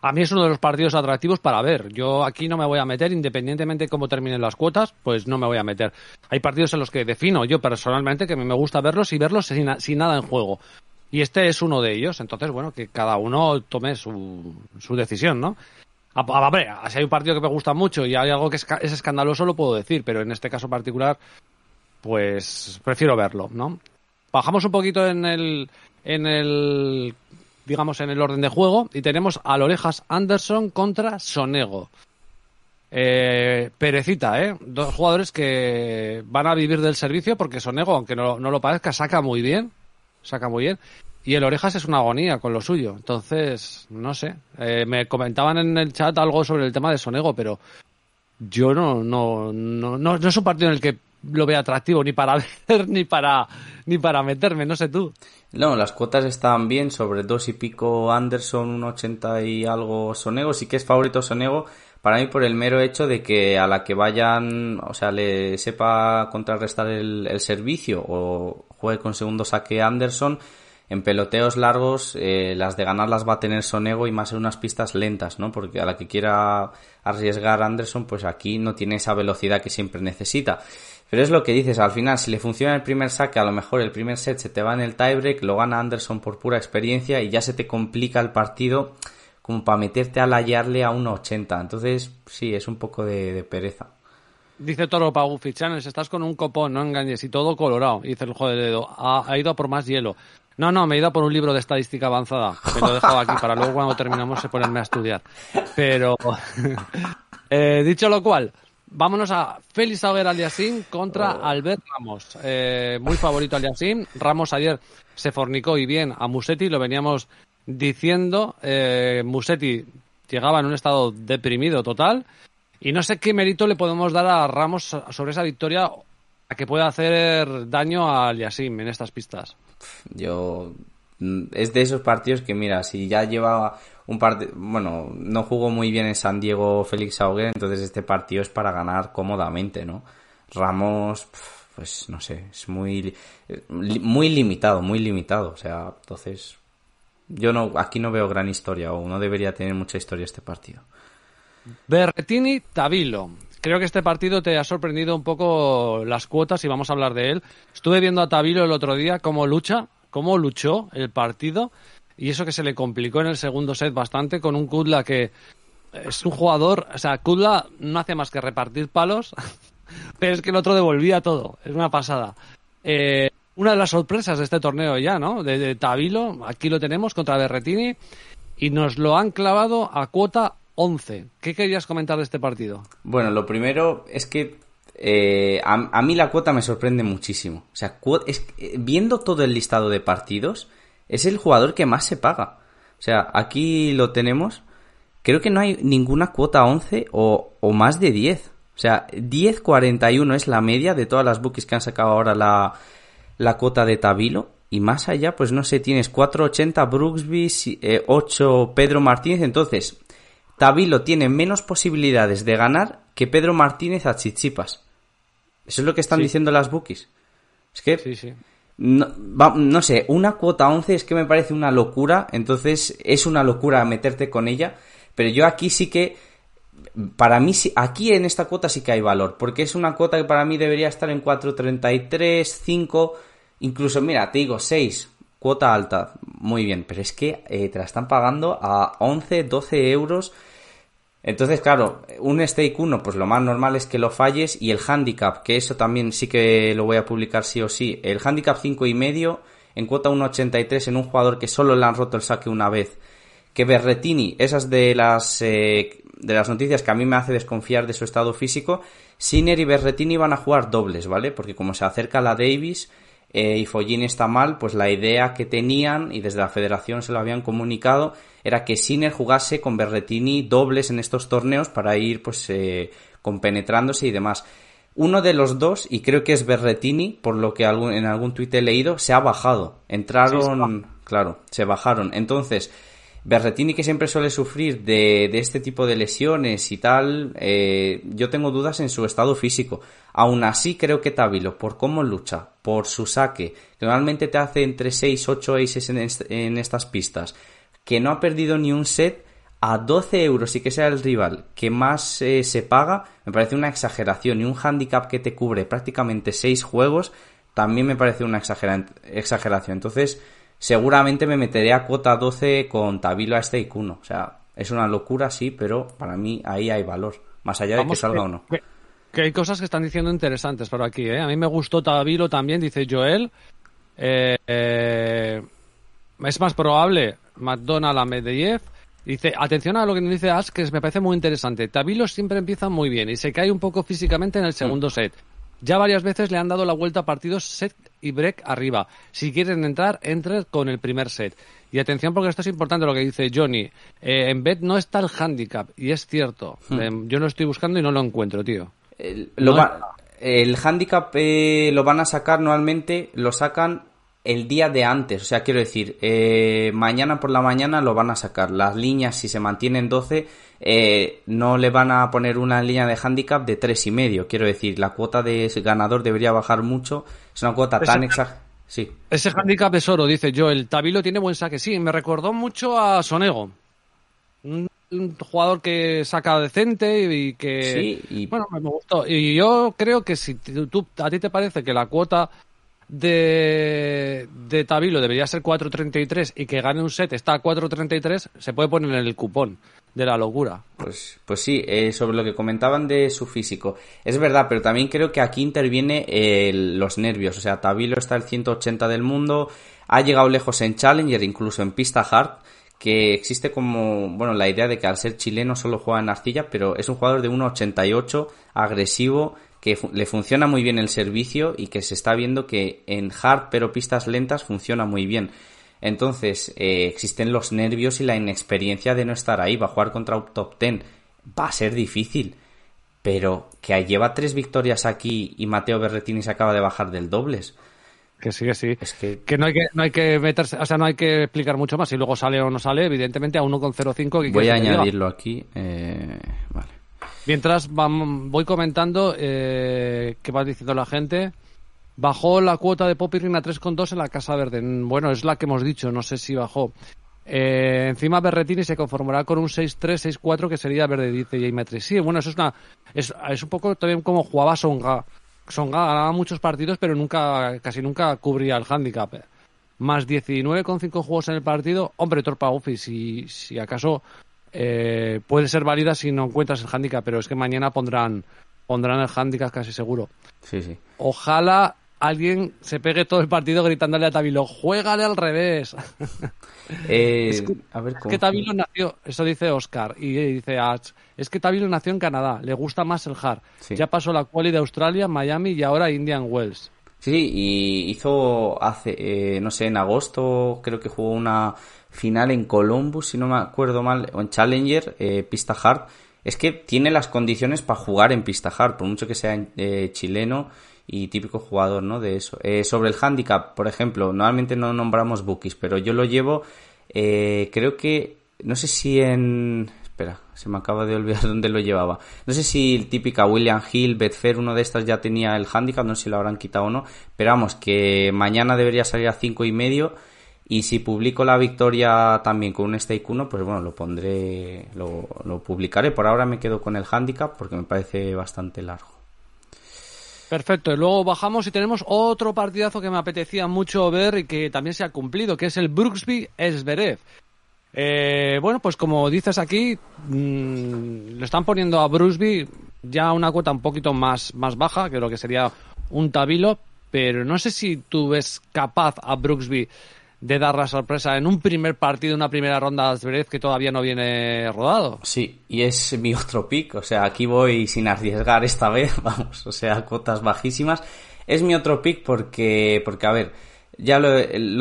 A mí es uno de los partidos atractivos para ver. Yo aquí no me voy a meter, independientemente de cómo terminen las cuotas, pues no me voy a meter. Hay partidos en los que defino yo personalmente que me gusta verlos y verlos sin, sin nada en juego. Y este es uno de ellos. Entonces, bueno, que cada uno tome su, su decisión, ¿no? A, a, si hay un partido que me gusta mucho y hay algo que es, es, escandaloso, lo puedo decir, pero en este caso particular, pues prefiero verlo, ¿no? Bajamos un poquito en el, en el, digamos, en el orden de juego y tenemos al Orejas Anderson contra Sonego. Eh, perecita, ¿eh? Dos jugadores que van a vivir del servicio porque Sonego, aunque no lo parezca, saca muy bien saca muy bien. Y el Orejas es una agonía con lo suyo. Entonces, no sé. Eh, me comentaban en el chat algo sobre el tema de Sonego, pero yo no, no, no, no, es un partido en el que lo vea atractivo ni para ver ni para ni para meterme, no sé tú. No, las cuotas están bien, sobre dos y pico Anderson, un ochenta y algo Sonego, sí que es favorito Sonego, para mí por el mero hecho de que a la que vayan, o sea, le sepa contrarrestar el, el servicio o juegue con segundo saque Anderson, en peloteos largos eh, las de ganar las va a tener Sonego y más en unas pistas lentas, ¿no? Porque a la que quiera arriesgar Anderson, pues aquí no tiene esa velocidad que siempre necesita. Pero es lo que dices, al final, si le funciona el primer saque, a lo mejor el primer set se te va en el tiebreak, lo gana Anderson por pura experiencia y ya se te complica el partido como para meterte a layarle a 1.80. Entonces, sí, es un poco de, pereza. Dice Toro Pagufi Channels, estás con un copón, no engañes, y todo colorado. dice el juego de dedo, ha, ido a por más hielo. No, no, me he ido a por un libro de estadística avanzada. Me lo he dejado aquí para luego cuando terminamos se ponerme a estudiar. Pero, eh, dicho lo cual, vámonos a Félix Auger Aliasim contra oh. Albert Ramos. Eh, muy favorito Aliasim. Ramos ayer se fornicó y bien a Musetti, lo veníamos diciendo, eh, Musetti llegaba en un estado deprimido total y no sé qué mérito le podemos dar a Ramos sobre esa victoria a que pueda hacer daño a Yasim en estas pistas. Yo mm, es de esos partidos que mira, si ya lleva un partido, bueno, no jugó muy bien en San Diego Félix Auger, entonces este partido es para ganar cómodamente, ¿no? Ramos, pues no sé, es muy muy limitado, muy limitado, o sea, entonces yo no, aquí no veo gran historia o no debería tener mucha historia este partido. Berretini Tabilo. Creo que este partido te ha sorprendido un poco las cuotas y vamos a hablar de él. Estuve viendo a Tabilo el otro día cómo lucha, cómo luchó el partido y eso que se le complicó en el segundo set bastante con un Kudla que es un jugador, o sea, Kudla no hace más que repartir palos, pero es que el otro devolvía todo, es una pasada. Eh, una de las sorpresas de este torneo ya, ¿no? De, Tabilo, aquí lo tenemos contra Berretini y nos lo han clavado a cuota 11. ¿Qué querías comentar de este partido? Bueno, lo primero es que eh, a, mí la cuota me sorprende muchísimo. O sea, es, eh, viendo todo el listado de partidos, es el jugador que más se paga. O sea, aquí lo tenemos. Creo que no hay ninguna cuota 11 o, más de 10. O sea, 10.41 es la media de todas las bookies que han sacado ahora la, la cuota de Tabilo. Y más allá, pues no sé, tienes 4.80 Brooksby, 8 eh, Pedro Martínez. Entonces, Tabilo tiene menos posibilidades de ganar que Pedro Martínez a Chichipas. Eso es lo que están diciendo las bookies. Es que, sí, sí. No, no, sé, una cuota 11 es que me parece una locura. Entonces, es una locura meterte con ella. Pero yo aquí sí que para mí, aquí en esta cuota sí que hay valor, porque es una cuota que para mí debería estar en 4.33, 5, Incluso, mira, te digo, 6, cuota alta, muy bien, pero es que eh, te la están pagando a 11, 12 euros. Entonces, claro, un stake 1, pues lo más normal es que lo falles y el handicap, que eso también sí que lo voy a publicar sí o sí, el handicap 5 y medio en cuota 1.83 en un jugador que solo le han roto el saque una vez. Que Berretini, esas de las eh, de las noticias que a mí me hace desconfiar de su estado físico, Sinner y Berretini van a jugar dobles, ¿vale? Porque como se acerca la Davis eh, y Follini está mal, pues la idea que tenían, y desde la federación se lo habían comunicado, era que Sinner jugase con Berretini dobles en estos torneos para ir pues eh, compenetrándose y demás. Uno de los dos, y creo que es Berretini, por lo que en algún tuit he leído, se ha bajado. Entraron, claro, se bajaron. Entonces, Berretini que siempre suele sufrir de, este tipo de lesiones y tal, eh, yo tengo dudas en su estado físico. Aún así creo que Tabilo, por cómo lucha, por su saque, que normalmente te hace entre 6, 8 aces en, estas pistas, que no ha perdido ni un set, a 12 euros y que sea el rival que más eh, se paga, me parece una exageración. Y un handicap que te cubre prácticamente 6 juegos, también me parece una exageración. Entonces, seguramente me meteré a cuota 12 con Tabilo a este 1. O sea, es una locura, sí, pero para mí ahí hay valor. Más allá de que salga o no. Que, hay cosas que están diciendo interesantes por aquí, ¿eh? A mí me gustó Tabilo también, dice Joel. Eh, eh, es más probable McDonald a Medvedev. Dice, atención a lo que nos dice Ash, que me parece muy interesante. Tabilo siempre empieza muy bien y se cae un poco físicamente en el segundo mm. set. Ya varias veces le han dado la vuelta a partidos set y break arriba. Si quieren entrar, entren con el primer set. Y atención porque esto es importante lo que dice Johnny. Eh, en bet no está el handicap, y es cierto. Hmm. Em, yo lo estoy buscando y no lo encuentro, tío. El, el handicap eh, lo van a sacar normalmente, lo sacan el día de antes. O sea, quiero decir, eh, mañana por la mañana lo van a sacar. Las líneas, si se mantienen 12, eh, no le van a poner una línea de handicap de tres y medio. Quiero decir, la cuota de ganador debería bajar mucho. Es una cuota tan exagerada. Sí. Ese handicap es oro, dice yo. El Tabilo tiene buen saque. Sí, me recordó mucho a Sonego. Un, jugador que saca decente y que. Sí, Bueno, me gustó. Y yo creo que si tú, a ti te parece que la cuota de, de Tabilo debería ser 4.33 y que gane un set está a 4.33, se puede poner en el cupón de la locura. Pues, pues sí, eh, sobre lo que comentaban de su físico. Es verdad, pero también creo que aquí interviene los nervios. O sea, Tabilo está el 180 del mundo, ha llegado lejos en Challenger, incluso en pista hard, que existe como, bueno, la idea de que al ser chileno solo juega en arcilla, pero es un jugador de 1,88, agresivo, que le funciona muy bien el servicio y que se está viendo que en hard pero pistas lentas funciona muy bien. Entonces, eh, existen los nervios y la inexperiencia de no estar ahí. Va a jugar contra un top ten. Va a ser difícil. Pero que lleva tres victorias aquí y Mateo Berretini se acaba de bajar del dobles. Que sí, que sí. Es que... que, no hay que no hay que meterse, o sea, no hay que explicar mucho más. Si luego sale o no sale, evidentemente a 1,05. Voy a añadirlo aquí. Eh, vale. Mientras voy comentando eh, qué va diciendo la gente. Bajó la cuota de Popirrin a 3,2 en la Casa Verde. Bueno, es la que hemos dicho, no sé si bajó. Eh, encima Berretini se conformará con un 6-3, 6-4 que sería verde, dice J. Sí, bueno, eso es una es, un poco también como jugaba Songa. Songa ganaba muchos partidos, pero nunca casi nunca cubría el handicap. Más 19,5 juegos en el partido. Hombre, Torpa si, si acaso eh, puede ser válida si no encuentras el handicap, pero es que mañana pondrán pondrán el handicap casi seguro. Sí, sí. Ojalá alguien se pegue todo el partido gritándole a Tabilo, juégale al revés. Eh, es, que, a ver, que Tabilo nació, eso dice Oscar, y dice Ach, es que Tabilo nació en Canadá, le gusta más el hard. Ya pasó la quali de Australia, Miami y ahora Indian Wells. Sí, y hizo hace, eh, no sé, en agosto creo que jugó una final en Columbus, si no me acuerdo mal, o en Challenger, eh, pista hard. Es que tiene las condiciones para jugar en pista hard, por mucho que sea chileno y típico jugador, ¿no? De eso. Eh, sobre el handicap, por ejemplo, normalmente no nombramos bookies, pero yo lo llevo, eh, creo que, no sé si en... Espera, se me acaba de olvidar dónde lo llevaba. No sé si el típica William Hill, Betfair, uno de estas ya tenía el handicap, no sé si lo habrán quitado o no, pero vamos, que mañana debería salir a cinco y medio y si publico la victoria también con un stake 1, pues bueno, lo pondré, lo, lo publicaré. Por ahora me quedo con el handicap porque me parece bastante largo. Perfecto, y luego bajamos y tenemos otro partidazo que me apetecía mucho ver y que también se ha cumplido, que es el Brooksby Esberev. Eh, bueno, pues como dices aquí, mmm, lo están poniendo a Brooksby ya una cuota un poquito más, más baja, creo que sería un tabilo, pero no sé si tú ves capaz a Brooksby de dar la sorpresa en un primer partido, una primera ronda de Zverev que todavía no viene rodado. Sí, y es mi otro pick, o sea, aquí voy sin arriesgar esta vez, vamos, o sea, cuotas bajísimas. Es mi otro pick porque, porque a ver, ya lo,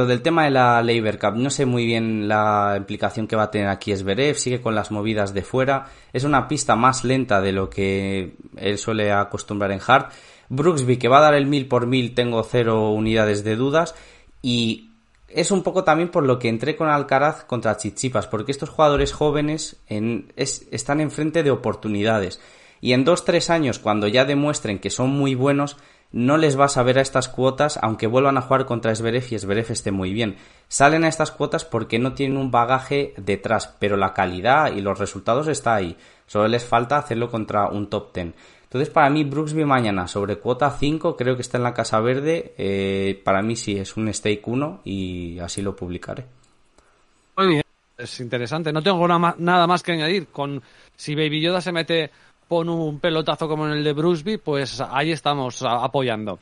del tema de la Labor Cup, no sé muy bien la implicación que va a tener aquí Esberev, sigue con las movidas de fuera, es una pista más lenta de lo que él suele acostumbrar en hard. Brooksby, que va a dar el mil por mil, tengo cero unidades de dudas, y es un poco también por lo que entré con Alcaraz contra Chichipas, porque estos jugadores jóvenes en, es, están enfrente de oportunidades. Y en dos, tres años, cuando ya demuestren que son muy buenos, no les vas a ver a estas cuotas aunque vuelvan a jugar contra Esberef y Esberef esté muy bien. Salen a estas cuotas porque no tienen un bagaje detrás, pero la calidad y los resultados está ahí. Solo les falta hacerlo contra un top 10. Entonces, para mí, Brooksby mañana sobre cuota 5, creo que está en la Casa Verde. Eh, para mí sí es un stake 1 y así lo publicaré. Muy bien, es interesante. No tengo nada más que añadir. Con si Baby Yoda se mete pon un pelotazo como en el de Brusby, pues ahí estamos apoyando.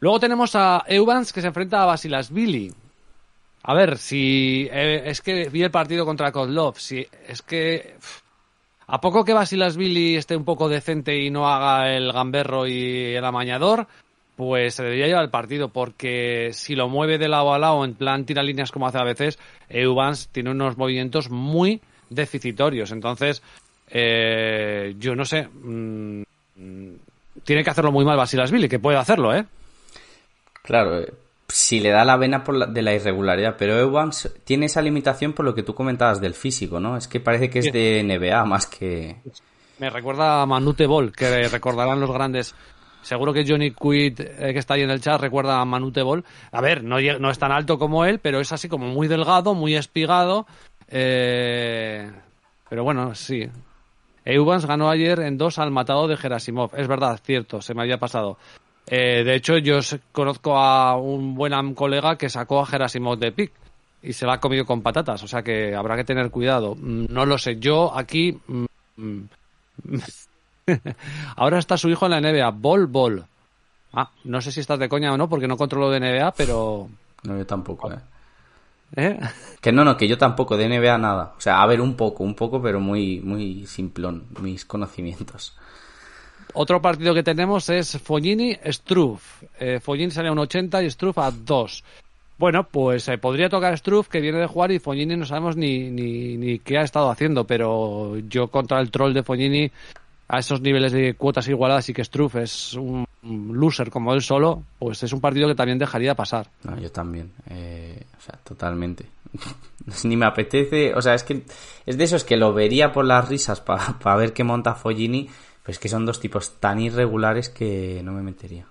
Luego tenemos a Evans que se enfrenta a Basilasvili. A ver, si eh, es que vi el partido contra Kozlov, si es que a poco que Basilasvili esté un poco decente y no haga el gamberro y el amañador, pues se debería llevar el partido, porque si lo mueve de lado a lado en plan tira líneas como hace a veces, Evans tiene unos movimientos muy deficitorios. Entonces, eh, yo no sé. Mm, tiene que hacerlo muy mal Basilasvili, que puede hacerlo, ¿eh? Claro, eh, si le da la vena por de la irregularidad, pero Evans tiene esa limitación por lo que tú comentabas del físico, ¿no? Es que parece que es de NBA más que... Me recuerda a Manute Ball, que recordarán los grandes... Seguro que Johnny Quid, eh, que está ahí en el chat, recuerda a Manute Ball. A ver, no, no es tan alto como él, pero es así como muy delgado, muy espigado. Eh... Pero bueno, sí, Eubans ganó ayer en dos al matado de Gerasimov. Es verdad, cierto, se me había pasado. Eh, de hecho, yo conozco a un buen colega que sacó a Gerasimov de pick y se la ha comido con patatas. O sea que habrá que tener cuidado. Mm, no lo sé. Yo aquí. Mm, mm, ahora está su hijo en la NBA. Bol, bol. Ah, no sé si estás de coña o no, porque no controlo de NBA, pero. No, yo tampoco, eh. ¿Eh? Que no, no, que yo tampoco de NBA nada. O sea, a ver un poco, un poco, pero muy, muy simplón mis conocimientos. Otro partido que tenemos es Fognini-Struff. Eh, Fognini sale a un 80 y Struff a 2. Bueno, pues eh, podría tocar Struff, que viene de jugar, y Fognini no sabemos ni, ni, ni qué ha estado haciendo, pero yo contra el troll de Fognini a esos niveles de cuotas igualadas y que Struff es un loser como él solo, pues es un partido que también dejaría pasar. Yo también, eh, totalmente. Ni me apetece, o sea, es que es de esos que lo vería por las risas para ver qué monta Pues que son dos tipos tan irregulares que no me metería.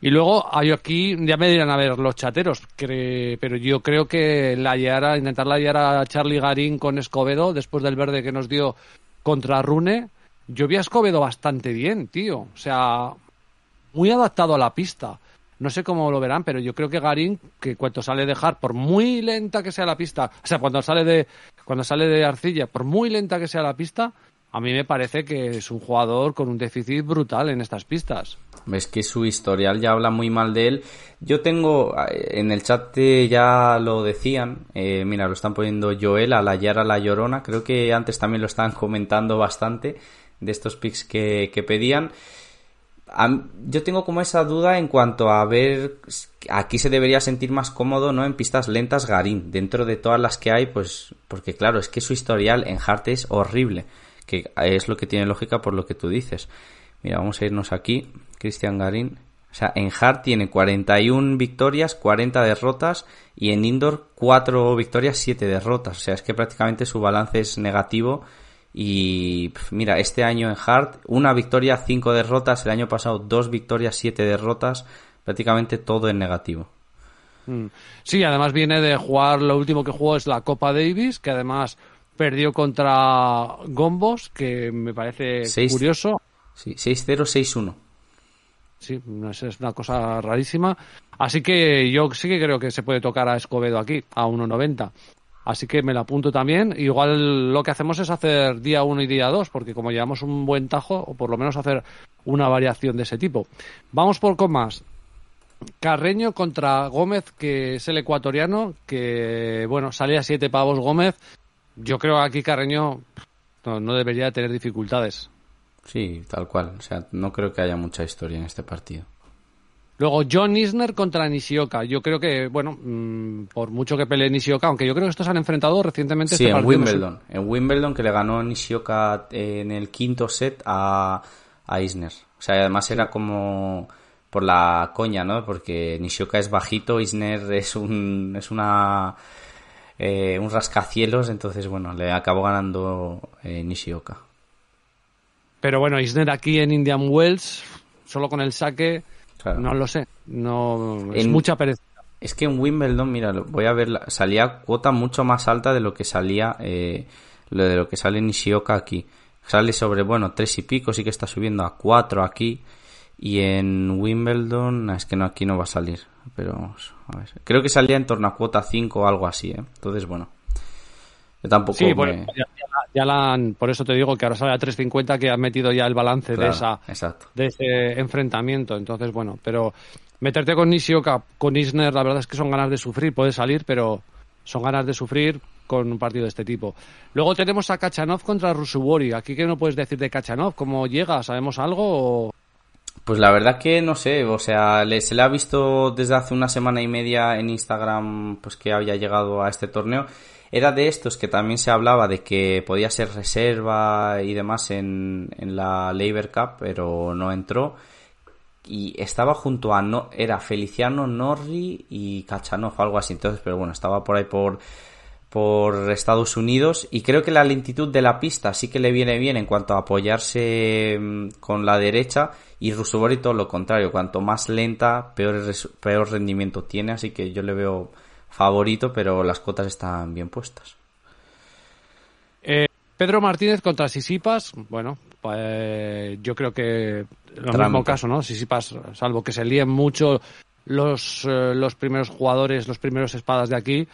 Y luego hay aquí, ya me dirán a ver los chateros, pero yo creo que la Yara, intentar la Yara a Charlie Garín con Escobedo, después del verde que nos dio contra Rune, yo vi a Escobedo bastante bien, tío. O sea, muy adaptado a la pista. No sé cómo lo verán, pero yo creo que Garín, que cuando sale de hard, por muy lenta que sea la pista, o sea, cuando sale de, cuando sale de arcilla, por muy lenta que sea la pista, a mí me parece que es un jugador con un déficit brutal en estas pistas. Ves que su historial ya habla muy mal de él. Yo tengo, eh, en el chat ya lo decían, eh, mira, lo están poniendo Joel, a la Yara, la Llorona, creo que antes también lo estaban comentando bastante de estos picks que, pedían. yo tengo como esa duda en cuanto a ver, aquí se debería sentir más cómodo, ¿no? En pistas lentas Garín, dentro de todas las que hay, pues, porque claro, es que su historial en Hart es horrible, que es lo que tiene lógica por lo que tú dices. Mira, vamos a irnos aquí, Cristian Garín. O sea, en Hart tiene 41 victorias, 40 derrotas y en Indoor 4 victorias, 7 derrotas. O sea, es que prácticamente su balance es negativo y mira, este año en Hart, una victoria, cinco derrotas. El año pasado, dos victorias, siete derrotas. Prácticamente todo en negativo. Mm. Sí, además viene de jugar, lo último que jugó es la Copa Davis, que además perdió contra Gombos, que me parece curioso. Sí, 6-0, 6-1. Sí, es una cosa rarísima. Así que yo sí que creo que se puede tocar a Escobedo aquí, a 1.90. Así que me la apunto también. Igual lo que hacemos es hacer día 1 y día 2, porque como llevamos un buen tajo, o por lo menos hacer una variación de ese tipo. Vamos por con más. Carreño contra Gómez, que es el ecuatoriano, que, bueno, salía siete pavos Gómez. Yo creo que aquí Carreño no, no debería tener dificultades. Sí, tal cual. O sea, no creo que haya mucha historia en este partido. Luego John Isner contra Nishioka. Yo creo que, bueno, mm, por mucho que pelee Nishioka, aunque yo creo que estos han enfrentado recientemente. Sí, este en partido no sé- Wimbledon. En Wimbledon que le ganó Nishioka en el quinto set a, a Isner. O sea, además era como por la coña, ¿no? Porque Nishioka es bajito, Isner es un es una eh, un rascacielos, entonces bueno, le acabó ganando eh, Nishioka. Pero bueno, Isner aquí en Indian Wells, solo con el saque, Claro. no lo sé. No, es En- mucha pereza. Es que en Wimbledon, mira, voy a ver, salía cuota mucho más alta de lo que salía, eh, lo de lo que sale Nishioka aquí. Sale sobre, bueno, tres y pico, sí que está subiendo a cuatro aquí. Y en Wimbledon, es que no, aquí no va a salir. Pero, a ver, creo que salía en torno a cuota 5 o algo así, ¿eh? Entonces, bueno. Yo tampoco Sí, me- bueno, ya, ya la- ya la han- por eso te digo que ahora sale a 3.50 que han metido ya el balance de esa Exacto. de ese enfrentamiento. Entonces, bueno, pero meterte con Nishioka, con Isner, la verdad es que son ganas de sufrir, puede salir, pero son ganas de sufrir con un partido de este tipo. Luego tenemos a Kachanov contra Rusubori. Aquí, ¿qué no puedes decir de Kachanov? ¿Cómo llega? ¿Sabemos algo? o- Pues la verdad que no sé, o sea, se le ha visto desde hace una semana y media en Instagram pues que había llegado a este torneo. Era de estos que también se hablaba de que podía ser reserva y demás en, la Labor Cup, pero no entró. Y estaba junto a, no, era Feliciano Norri y Kachanov, algo así. Entonces, pero bueno, estaba por ahí por, por Estados Unidos y creo que la lentitud de la pista sí que le viene bien en cuanto a apoyarse mm, con la derecha y Rusubori todo lo contrario, cuanto más lenta peor, peor rendimiento tiene, así que yo le veo favorito, pero las cuotas están bien puestas. Eh, Pedro Martínez contra Sisipas. Bueno, pues yo creo que lo Trámite. mismo caso, ¿no? Sisipas, salvo que se líen mucho los, eh, los primeros jugadores, los primeros espadas de aquí,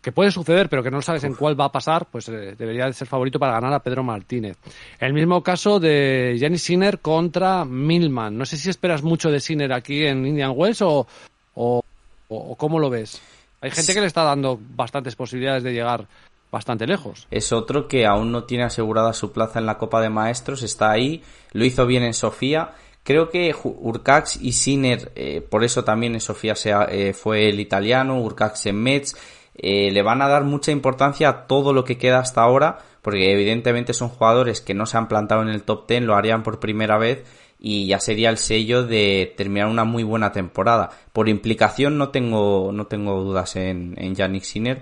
que puede suceder, pero que no sabes en cuál va a pasar, pues eh, debería de ser favorito para ganar a Pedro Martínez. El mismo caso de Janis Sinner contra Milman. No sé si esperas mucho de Sinner aquí en Indian Wells o, o, o cómo lo ves. Hay gente que le está dando bastantes posibilidades de llegar bastante lejos. Es otro que aún no tiene asegurada su plaza en la Copa de Maestros, está ahí, lo hizo bien en Sofía. Creo que Urcax y Sinner, eh, por eso también en Sofía se eh, fue el italiano, Urcax en Metz, eh, le van a dar mucha importancia a todo lo que queda hasta ahora, porque evidentemente son jugadores que no se han plantado en el top 10, lo harían por primera vez y ya sería el sello de terminar una muy buena temporada. Por implicación no tengo, no tengo dudas en, en Yannick Sinner,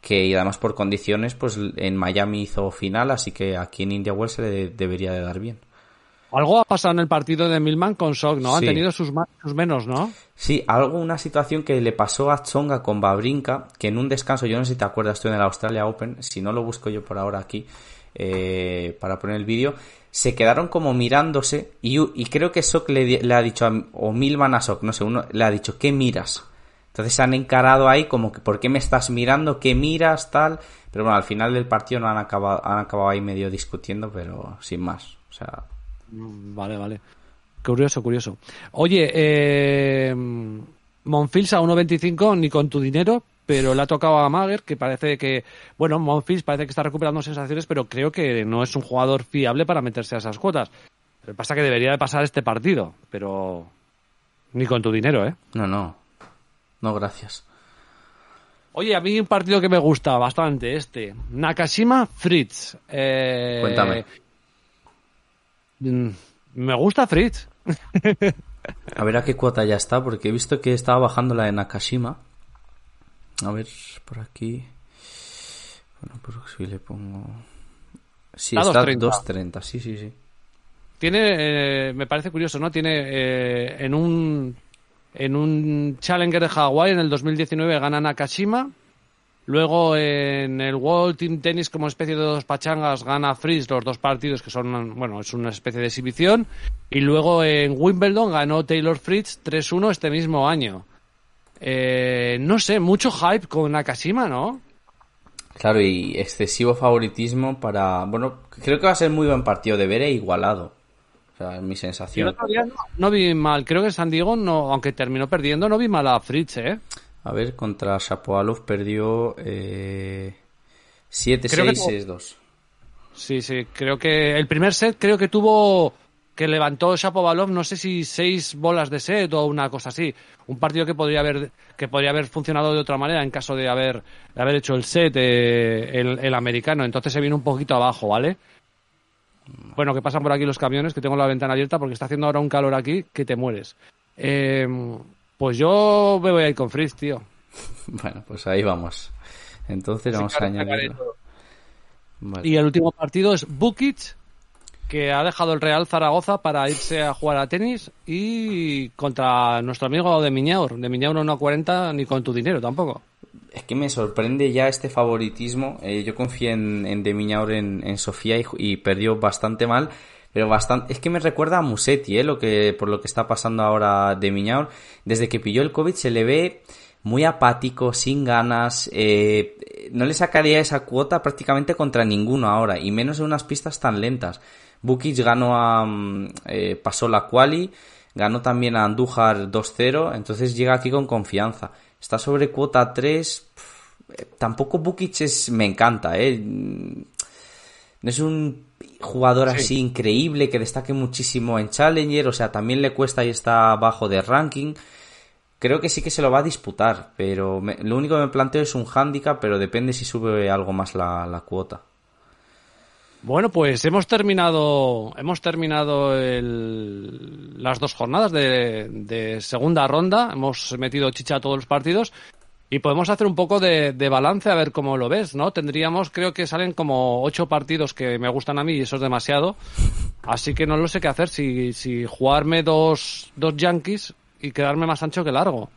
que además por condiciones, pues en Miami hizo final, así que aquí en India Wells se le debería de dar bien. Algo ha pasado en el partido de Milman con Sok, ¿no? Han Sí. tenido sus más, sus menos, ¿no? Sí, algo, una situación que le pasó a Tsonga con Babrinka, que en un descanso, yo no sé si te acuerdas tú en el Australia Open, si no lo busco yo por ahora aquí eh, para poner el vídeo, se quedaron como mirándose y, y creo que Sok le, ha dicho, a, o Milman a Sok, no sé, uno le ha dicho, ¿qué miras? Entonces se han encarado ahí como que, ¿por qué me estás mirando? ¿Qué miras? Tal. Pero bueno, al final del partido no han acabado, han acabado ahí medio discutiendo, pero sin más. O sea, Vale, vale. Curioso, curioso. Oye, eh, Monfils a 1.25, ni con tu dinero, pero le ha tocado a Mager, que parece que, bueno, Monfils parece que está recuperando sensaciones, pero creo que no es un jugador fiable para meterse a esas cuotas. Lo que pasa es que debería de pasar este partido, pero ni con tu dinero, ¿eh? no, no. No, gracias. Oye, a mí un partido que me gusta bastante, este. Nakashima Fritz. Eh, Cuéntame. Mm, Me gusta Fritz. A ver a qué cuota ya está, porque he visto que estaba bajando la de Nakashima. A ver, por aquí. Bueno, por si le pongo. Sí, Está está 2.30. 2.30, sí, sí, sí. Tiene, eh, me parece curioso, ¿no? Tiene eh, en un en un Challenger de Hawái en el 2019 gana Nakashima. Luego en el World Team Tennis como especie de dos pachangas gana Fritz los dos partidos que son, bueno, es una especie de exhibición. Y luego en Wimbledon ganó Taylor Fritz 3-1 este mismo año. Eh, no sé, mucho hype con Nakashima, ¿no? Claro, y excesivo favoritismo para. Bueno, creo que va a ser muy buen partido de ver e igualado. O sea, es mi Yo sensación. día no, no vi mal. Creo que San Diego, no, aunque terminó perdiendo, no vi mal a Fritz, ¿eh? A ver, contra Shapovalov perdió eh, 7-6, Creo que tuvo- 6-2. Sí, sí. Creo que el primer set creo que tuvo que levantó Shapovalov, no sé si seis bolas de set o una cosa así. Un partido que podría haber que podría haber funcionado de otra manera en caso de haber de haber hecho el set eh, el, el americano. Entonces se vino un poquito abajo, ¿vale? Bueno, que pasan por aquí los camiones, que tengo la ventana abierta porque está haciendo ahora un calor aquí que te mueres. Eh, pues yo me voy a ir con Fritz, tío. Bueno, pues ahí vamos. Entonces vamos a claro, añadirlo. Vale. Y el último partido es Bukic, que ha dejado el Real Zaragoza para irse a jugar a tenis y contra nuestro amigo de Miñaur. De Miñaur no 40 ni con tu dinero tampoco. Es que me sorprende ya este favoritismo. Eh, yo confié en, en De Miñaur en, en Sofía y perdió bastante mal. Pero bastante, es que me recuerda a Musetti, eh, lo que, por lo que está pasando ahora De Miñaur. Desde que pilló el COVID se le ve muy apático, sin ganas. eh, no le sacaría esa cuota prácticamente contra ninguno ahora, y menos en unas pistas tan lentas. Bukic ganó a, mm, eh, pasó la quali, ganó también a Andújar 2-0, entonces llega aquí con confianza. Está sobre cuota 3. pf, eh, Tampoco Bukic es, me encanta, eh. No es un jugador así increíble que destaque muchísimo en Challenger, o sea, también le cuesta y está abajo de ranking. Creo que sí que se lo va a disputar, pero me- lo único que me planteo es un handicap, pero depende si sube algo más la, la cuota. Bueno, pues hemos terminado, hemos terminado el- las dos jornadas de, de segunda ronda. Hemos metido chicha a todos los partidos y podemos hacer un poco de, de balance a ver cómo lo ves, ¿no? Tendríamos, creo que salen como ocho partidos que me gustan a mí y eso es demasiado. Así que no lo sé qué hacer, si, si jugarme dos, dos Yankees y quedarme más ancho que largo.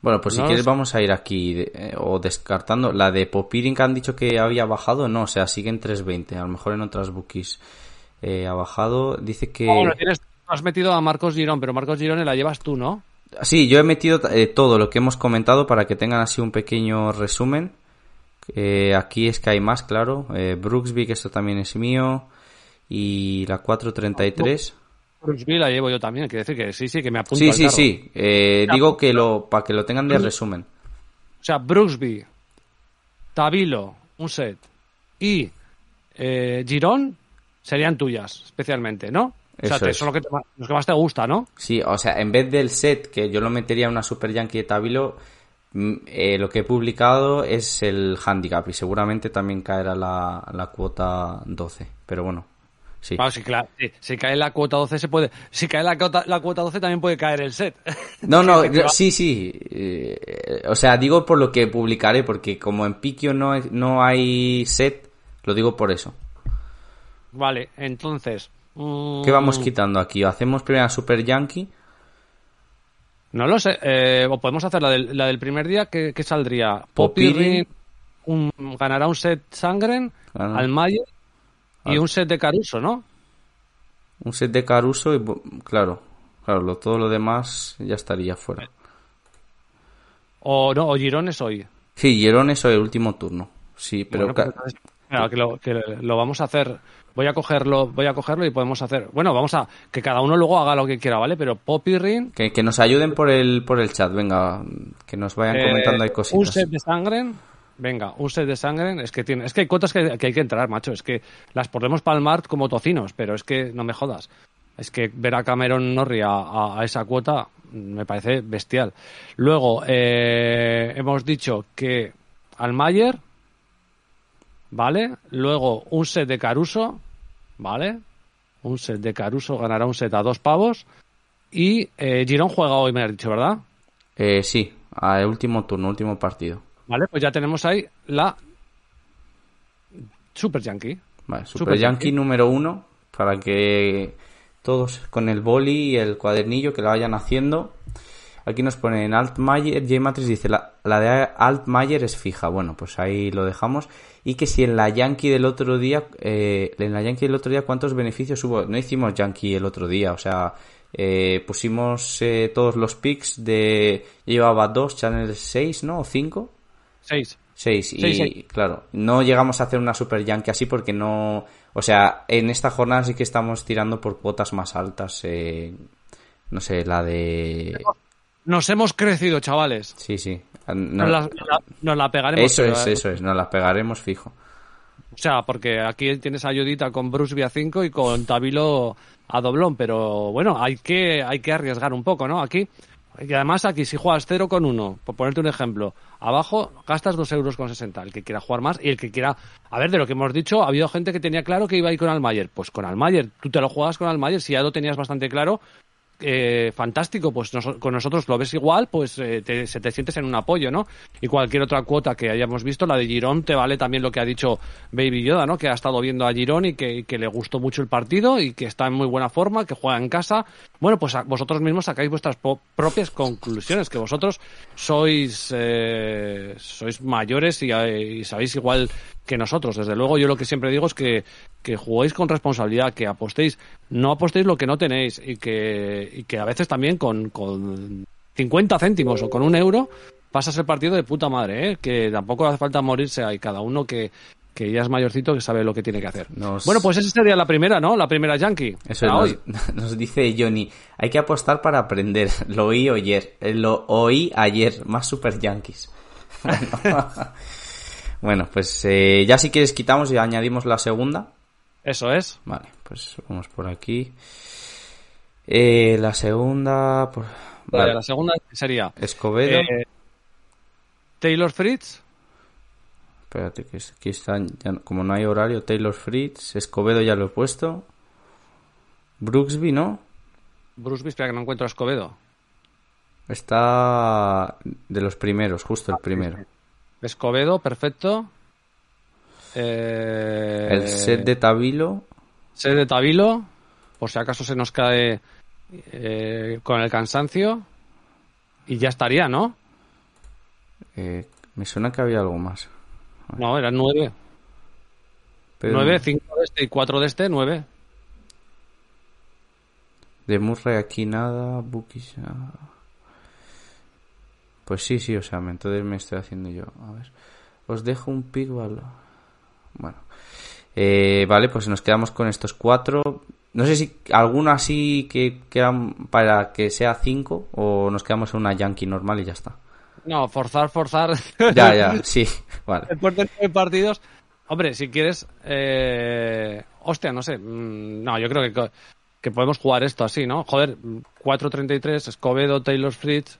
Bueno, pues si quieres sé. vamos a ir aquí de- eh, o descartando. La de Popirin que han dicho que había bajado, no, o sea, sigue en 3.20. A lo mejor en otras bookies eh, ha bajado. Dice que... Ah, bueno, tienes, has metido a Marcos Girón, pero Marcos Girón la llevas tú, ¿no? Sí, yo he metido eh, todo lo que hemos comentado para que tengan así un pequeño resumen. Eh, aquí es que hay más, claro. Eh, Brooksby, que esto también es mío. Y la 433. Brooksby la llevo yo también, quiere decir que sí, sí, que me apunto Sí, al sí, carro. sí. Eh, digo que lo para que lo tengan de resumen. O sea, Brooksby, Tabilo, un set y eh, Girón serían tuyas, especialmente, ¿no? O sea, Eso es. son los que, te los que más te gusta, ¿no? Sí, o sea, en vez del set que yo lo metería en una Super Yankee de Tabilo, mm, eh, lo que he publicado es el handicap y seguramente también caerá la, la cuota 12. Pero bueno, sí. Claro, si, cla- si- si cae la cuota 12 se puede... Si cae la cuota, la cuota 12 también puede caer el set. No, no, yo- sí, sí. eh, o sea, digo por lo que publicaré, porque como en Pikio no, no hay set, lo digo por eso. Vale, entonces... mm, ¿Qué vamos quitando aquí? ¿Hacemos primero Super Yankee? No lo sé. eh, o podemos hacer la del, la del primer día, que, que saldría? Un, ganará un set Sangren, Gana. Almayer y un set de Caruso, ¿no? Un set de Caruso y, claro, claro, lo, todo lo demás ya estaría fuera. O no, o Girón es hoy. Sí, Girón es el último turno. Sí, pero Bueno, pues que, lo, que lo vamos a hacer. Voy a cogerlo, voy a cogerlo y podemos hacer. Bueno, vamos a que cada uno luego haga lo que quiera, ¿vale? Pero Poppy Ring, que, que nos ayuden por el por el chat, venga, que nos vayan eh, comentando ahí un cositas. set de Sangren. Venga, un set de Sangren. Es que tiene, es que hay cuotas que, que hay que entrar, macho. Es que las podemos palmar como tocinos, pero es que no me jodas. Es que ver a Cameron Norrie a, a- a esa cuota me parece bestial. Luego, eh, hemos dicho que Almayer, ¿vale? Luego un set de Caruso, ¿vale? Un set de Caruso ganará un set a dos pavos. Y eh, Girón juega hoy, me has dicho, ¿verdad? Eh, sí, al último turno, último partido. Vale, pues ya tenemos ahí la Super Yankee. Vale, Super, Super Yankee, Yankee. número uno, para que todos con el boli y el cuadernillo que lo vayan haciendo. Aquí nos ponen Altmaier, J Matrix dice, la, la de Altmaier es fija. Bueno, pues ahí lo dejamos. Y que si en la Yankee del otro día, eh, en la Yankee del otro día, ¿cuántos beneficios hubo? No hicimos Yankee el otro día, o sea, eh, pusimos eh, todos los picks de, yo llevaba dos, Channel 6, ¿no? O 5. Seis. Seis, y Seis, seis. claro, no llegamos a hacer una super yankee así porque no, o sea, en esta jornada sí que estamos tirando por cuotas más altas, eh, no sé, la de, Nos hemos crecido, chavales. sí, sí, no- Nos, la, nos la- nos la pegaremos. eso es, eh, eso es, nos las pegaremos fijo. O sea, porque aquí tienes ayudita con Bruce vía 5 y con Tabilo a doblón, pero bueno, hay que, hay que arriesgar un poco, ¿no? Aquí, y además aquí si juegas 0 con 1, por ponerte un ejemplo, abajo gastas 2 euros con 60, el que quiera jugar más y el que quiera... A ver, de lo que hemos dicho, ha habido gente que tenía claro que iba a ir con Almayer, pues con Almayer, tú te lo juegas con Almayer, si ya lo tenías bastante claro, eh, fantástico, pues con nosotros lo ves igual, pues eh, te, se te sientes en un apoyo, ¿no? Y cualquier otra cuota que hayamos visto, la de Girón, te vale también lo que ha dicho Baby Yoda, ¿no? Que ha estado viendo a Girón y que, le gustó mucho el partido y que está en muy buena forma, que juega en casa. Bueno, pues a- vosotros mismos sacáis vuestras propias conclusiones, que vosotros sois, eh, sois mayores y, eh, y sabéis igual que nosotros. Desde luego, yo lo que siempre digo es que, que juguéis con responsabilidad, que apostéis, no apostéis lo que no tenéis y que, y que a veces también con, con 50 céntimos o con un euro pasas el partido de puta madre, ¿eh? que tampoco hace falta morirse, hay cada uno que, que ya es mayorcito que sabe lo que tiene que hacer. Nos- Bueno, pues esa sería la primera, ¿no? La primera Yankee. Eso nos, hoy. nos dice Johnny, hay que apostar para aprender. Lo oí ayer, eh, lo oí ayer, más super yankees. Bueno, pues eh, ya si quieres quitamos y añadimos la segunda. Eso es. Vale, pues vamos por aquí. Eh, la segunda, por... Vale, vale, La segunda sería Escobedo. eh, Taylor Fritz. Espérate, que aquí están, ya como no hay horario, Taylor Fritz, Escobedo ya lo he puesto. Brooksby, ¿no? Bruce espera que no encuentro a Escobedo. Está de los primeros, justo el primero. Escobedo, perfecto. Eh, El set de Tabilo, set de Tabilo, por si acaso se nos cae eh, con el cansancio. Y ya estaría, ¿no? eh, me suena que había algo más. No, eran nueve. Pero Nueve, cinco de este y cuatro de este, nueve. De Murray aquí nada, Bookies nada. Pues sí, sí, o sea, me- entonces me estoy haciendo yo. A ver, os dejo un pick. Bueno, Eh, vale, pues nos quedamos con estos cuatro. No sé si alguno así que quedan para que sea cinco o nos quedamos en una Yankee normal y ya está. No, forzar, forzar. Ya, ya, sí, vale. Después de nueve partidos. Hombre, si quieres. Eh... Hostia, no sé. mm, No, yo creo que, que podemos jugar esto así, ¿no? Joder, 4.33, Escobedo, Taylor Fritz.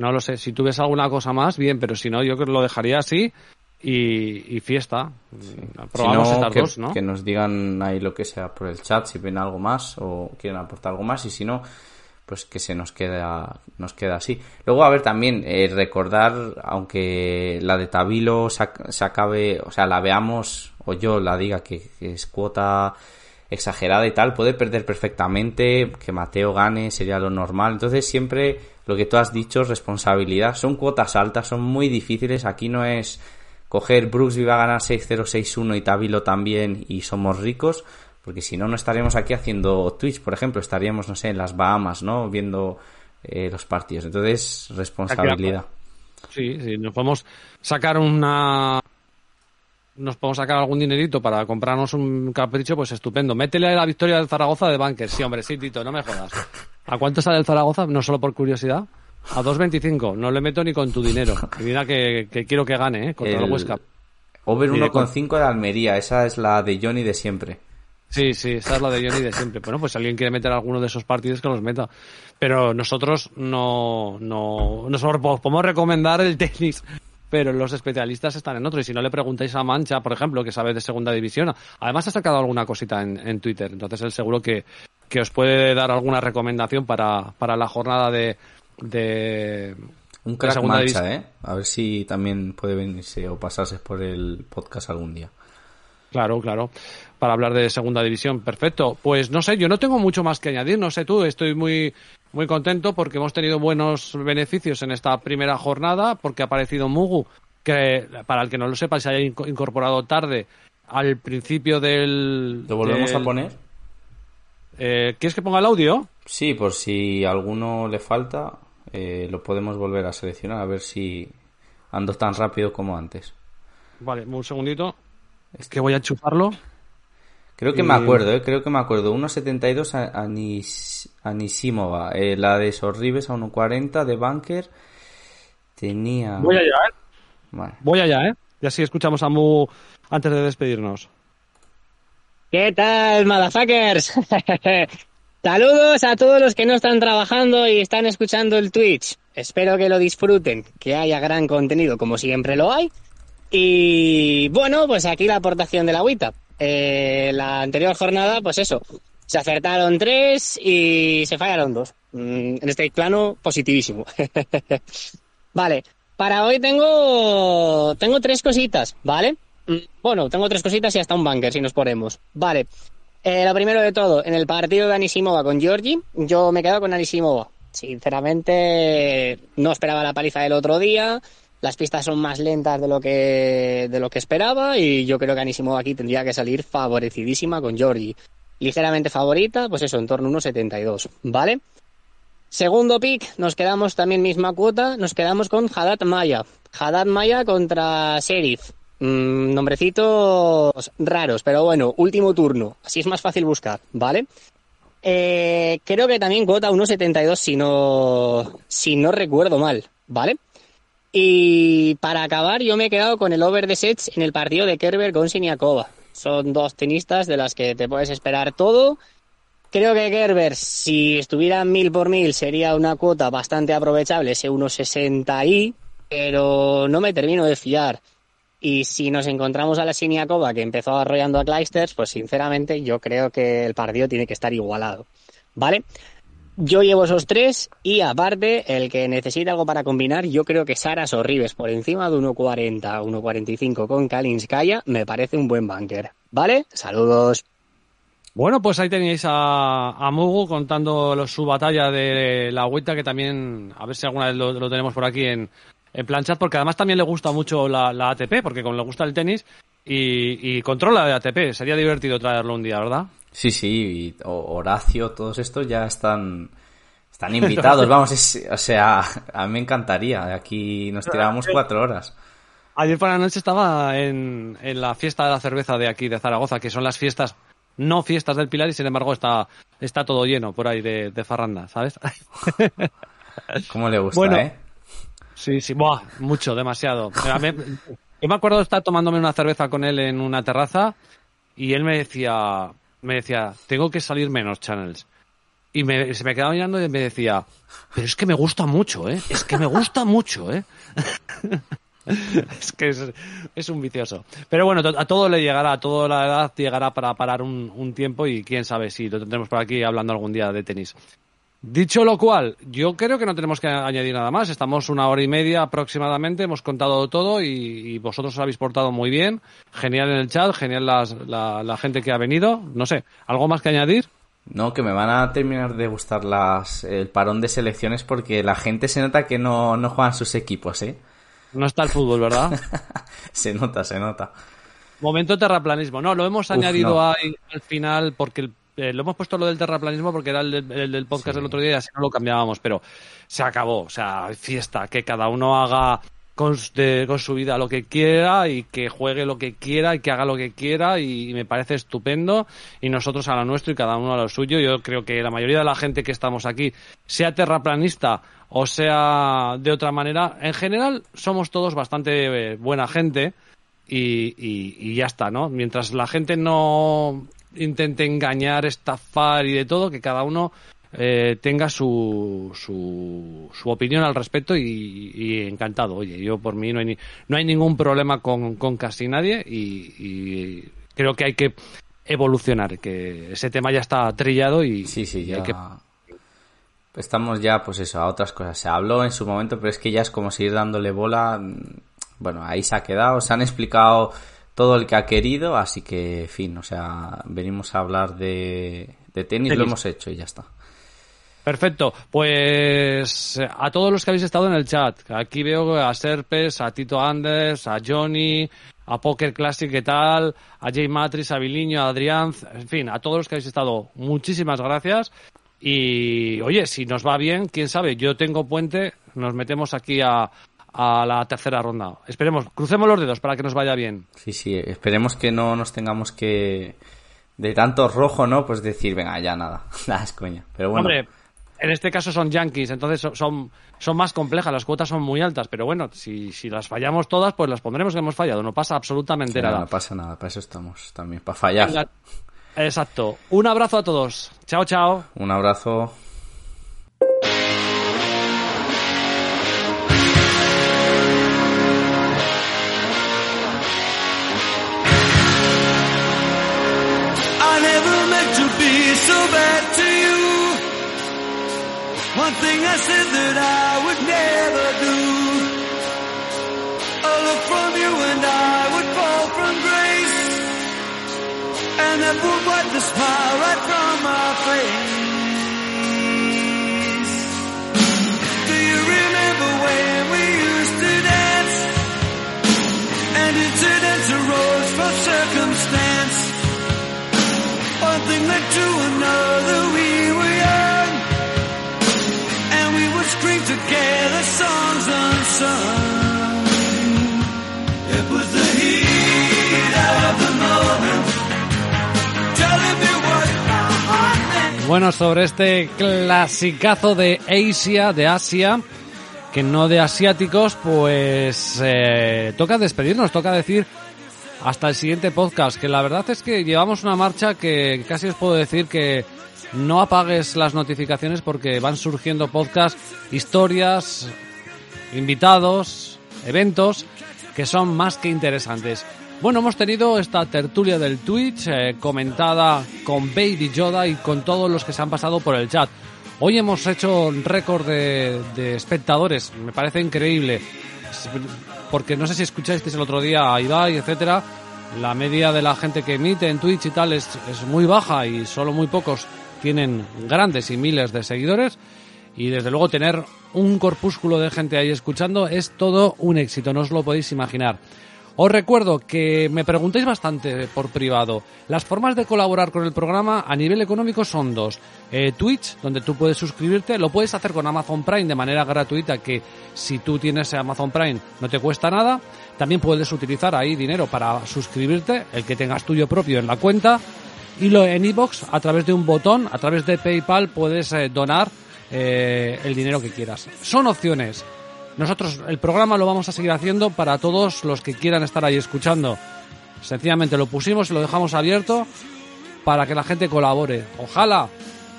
No lo sé. Si tú ves alguna cosa más, bien, pero si no, yo creo que lo dejaría así y, y fiesta. Probamos Si no, estas que, dos, ¿no? que nos digan ahí lo que sea por el chat, si ven algo más o quieren aportar algo más, y si no, pues que se nos queda, nos queda así. Luego, a ver, también eh, recordar, aunque la de Tabilo se, se acabe, o sea, la veamos, o yo la diga que, que es cuota exagerada y tal, puede perder perfectamente, que Mateo gane, sería lo normal. Entonces, siempre lo que tú has dicho, responsabilidad, son cuotas altas, son muy difíciles, aquí no es coger Brooksby va a ganar 6-0, 6-1 y Tabilo también y somos ricos, porque si no, no estaríamos aquí haciendo Twitch, por ejemplo, estaríamos, no sé, en las Bahamas, ¿no? Viendo eh, los partidos. Entonces, responsabilidad. Sí, sí, nos podemos sacar una. Nos podemos sacar algún dinerito para comprarnos un capricho, pues estupendo. Métele la victoria del Zaragoza de Banker. Sí, hombre, sí, Tito, no me jodas. ¿A cuánto sale el Zaragoza? No solo por curiosidad. A 2.25. No le meto ni con tu dinero. Y mira que, que quiero que gane, ¿eh? Contra el, El- Huesca. Over Y de 1,5 de Almería, esa es la de Johnny de siempre. Sí, sí, esa es la de Johnny de siempre. Bueno, pues si alguien quiere meter alguno de esos partidos que los meta. Pero nosotros no, no, nos podemos recomendar el tenis. Pero los especialistas están en otro. Y si no le preguntáis a Mancha, por ejemplo, que sabe de segunda división, además ha sacado alguna cosita en, en Twitter. Entonces él seguro que, que os puede dar alguna recomendación para, para la jornada de, de, Un crack segunda mancha, división. ¿eh? A ver si también puede venirse o pasarse por el podcast algún día. Claro, claro. Para hablar de segunda división, perfecto. Pues no sé, yo no tengo mucho más que añadir, no sé tú, estoy muy muy contento porque hemos tenido buenos beneficios en esta primera jornada, porque ha aparecido Mugu, que para el que no lo sepa, se haya inco- incorporado tarde al principio del... ¿Lo volvemos del- a poner? Eh, ¿Quieres que ponga el audio? Sí, por si alguno le falta, eh, lo podemos volver a seleccionar a ver si ando tan rápido como antes. Vale, un segundito. Es que voy a enchufarlo. Creo que me acuerdo, ¿eh? creo que me acuerdo. 1.72 a Anis, Anisimova. Eh, la de Sorribes a 1.40 de Bunker. Tenía. Voy allá, ¿eh? Voy allá, ¿eh? Y así escuchamos a Mu antes de despedirnos. ¿Qué tal, motherfuckers? Saludos a todos los que no están trabajando y están escuchando el Twitch. Espero que lo disfruten, que haya gran contenido como siempre lo hay. Y bueno, pues aquí la aportación de la agüita. Eh, la anterior jornada, pues eso, se acertaron tres y se fallaron dos. Mm, en este plano, positivísimo. vale, para hoy tengo, tengo tres cositas, ¿vale? Bueno, tengo tres cositas y hasta un bunker si nos ponemos. Vale. Eh, lo primero de todo, en el partido de Anisimova con Georgi, yo me quedo con Anisimova. Sinceramente, no esperaba la paliza del otro día. Las pistas son más lentas de lo que, de lo que esperaba y yo creo que Anisimova aquí tendría que salir favorecidísima con Georgi. Ligeramente favorita, pues eso, en torno a unos 72, ¿vale? Segundo pick, nos quedamos también misma cuota, nos quedamos con Haddad Maya. Haddad Maya contra Sheriff. Mm, nombrecitos raros, pero bueno, último turno. Así es más fácil buscar, ¿vale? Eh, creo que también cuota 1.72 si no, si no recuerdo mal, ¿vale? Y para acabar, yo me he quedado con el over the sets en el partido de Kerber con Siniakova. Son dos tenistas de las que te puedes esperar todo. Creo que Kerber, si estuviera mil por mil, sería una cuota bastante aprovechable, ese 1.60 y, pero no me termino de fiar. Y si nos encontramos a la Siniakova que empezó arrollando a Kleisters, pues sinceramente yo creo que el partido tiene que estar igualado. ¿Vale? Yo llevo esos tres y aparte, el que necesita algo para combinar, yo creo que Saras o Rives por encima de 1.40, 1.45 con Kalinskaya me parece un buen banker. ¿Vale? Saludos. Bueno, pues ahí tenéis a, a Mugu contando su batalla de la vuelta que también, a ver si alguna vez lo tenemos por aquí en, en planchat, porque además también le gusta mucho la, ATP, porque como le gusta el tenis y, controla de ATP. Sería divertido traerlo un día, ¿verdad? Sí, sí, Horacio, todos estos ya están están invitados, vamos, o sea, a mí me encantaría, aquí nos tirábamos cuatro horas. Ayer por la noche estaba en, en la fiesta de la cerveza de aquí, de Zaragoza, que son las fiestas, no fiestas del Pilar, y sin embargo está, está todo lleno por ahí de, de farranda, ¿sabes? ¿Cómo le gusta, eh? Sí, sí, buah, mucho, demasiado. yo me acuerdo de estar tomándome una cerveza con él en una terraza y él me decía, me decía, tengo que salir menos channels. Y se me quedaba mirando y me decía, pero es que me gusta mucho, ¿eh? Es que me gusta mucho, ¿eh? es que es, un vicioso. Pero bueno, a todo le llegará, a toda la edad llegará para parar un, un tiempo y quién sabe si lo tendremos por aquí hablando algún día de tenis. Dicho lo cual, yo creo que no tenemos que añadir nada más. Estamos una hora y media aproximadamente, hemos contado todo y, vosotros os habéis portado muy bien. Genial en el chat, genial la, gente que ha venido. No sé, ¿algo más que añadir? No, que me van a terminar de gustar las, el parón de selecciones porque la gente se nota que no, no juegan sus equipos, ¿eh? No está el fútbol, ¿verdad? se nota, se nota. Momento terraplanismo. No, lo hemos añadido ahí al final porque el eh, lo hemos puesto lo del terraplanismo porque era el, del podcast del otro día y así no lo cambiábamos, pero se acabó. O sea, fiesta, que cada uno haga con, con, su vida lo que quiera y que juegue lo que quiera y que haga lo que quiera y, me parece estupendo y nosotros a lo nuestro y cada uno a lo suyo. Yo creo que la mayoría de la gente que estamos aquí, sea terraplanista o sea de otra manera, en general somos todos bastante eh, buena gente y, y, ya está, ¿no? Mientras la gente no intente engañar, estafar y de todo, que cada uno eh, tenga su, su, su, opinión al respecto y, encantado. Oye, yo por mí no hay, no hay ningún problema con, con casi nadie y, creo que hay que evolucionar, que ese tema ya está trillado y, sí, sí, ya... que... Estamos ya, pues eso, a otras cosas. Se habló en su momento, pero es que ya es como seguir dándole bola. Bueno, ahí se ha quedado. Se han explicado todo el que ha querido, así que, fin, o sea, venimos a hablar de, tenis, lo hemos hecho y ya está. Perfecto, pues a todos los que habéis estado en el chat, aquí veo a Serpes, a Tito Anders, a Johnny, a Poker Classic, ¿qué tal? A Jay Matrix, a Viliño, a Adrián, en fin, a todos los que habéis estado, muchísimas gracias. Y oye, si nos va bien, quién sabe, yo tengo puente, nos metemos aquí a, a la tercera ronda. Esperemos, crucemos los dedos para que nos vaya bien. Sí, sí, esperemos que no nos tengamos que de tanto rojo, ¿no? Pues decir, venga, ya nada, nada es coña. Pero bueno. Hombre, en este caso son yankees, entonces son, son más complejas, las cuotas son muy altas, pero bueno, si, si las fallamos todas, pues las pondremos que hemos fallado, no pasa absolutamente nada. No pasa nada, para eso estamos también, para fallar. Exacto. Un abrazo a todos. Chao, chao. Un abrazo. One thing I said that I would never do. A look from you and I would fall from grace. And that would wipe the smile right from my face. Bueno, sobre este clasicazo de Asia, de Asia, que no de asiáticos, pues eh, toca despedirnos, toca decir hasta el siguiente podcast, que la verdad es que llevamos una marcha que casi os puedo decir que no apagues las notificaciones porque van surgiendo podcasts, historias, invitados, eventos que son más que interesantes. Bueno, hemos tenido esta tertulia del Twitch eh, comentada con Baby Yoda y con todos los que se han pasado por el chat. Hoy hemos hecho un récord de, espectadores, me parece increíble porque no sé si escuchasteis el otro día a Ibai, etcétera, la media de la gente que emite en Twitch y tal es, es muy baja y solo muy pocos tienen grandes y miles de seguidores y desde luego tener un corpúsculo de gente ahí escuchando es todo un éxito, no os lo podéis imaginar. Os recuerdo que me preguntéis bastante por privado. Las formas de colaborar con el programa a nivel económico son dos. Eh, Twitch, donde tú puedes suscribirte, lo puedes hacer con Amazon Prime de manera gratuita, que si tú tienes Amazon Prime no te cuesta nada. También puedes utilizar ahí dinero para suscribirte, el que tengas tuyo propio en la cuenta. Y lo en iBox, a través de un botón, a través de PayPal, puedes eh, donar eh, el dinero que quieras. Son opciones. Nosotros el programa lo vamos a seguir haciendo para todos los que quieran estar ahí escuchando. Sencillamente lo pusimos y lo dejamos abierto para que la gente colabore. Ojalá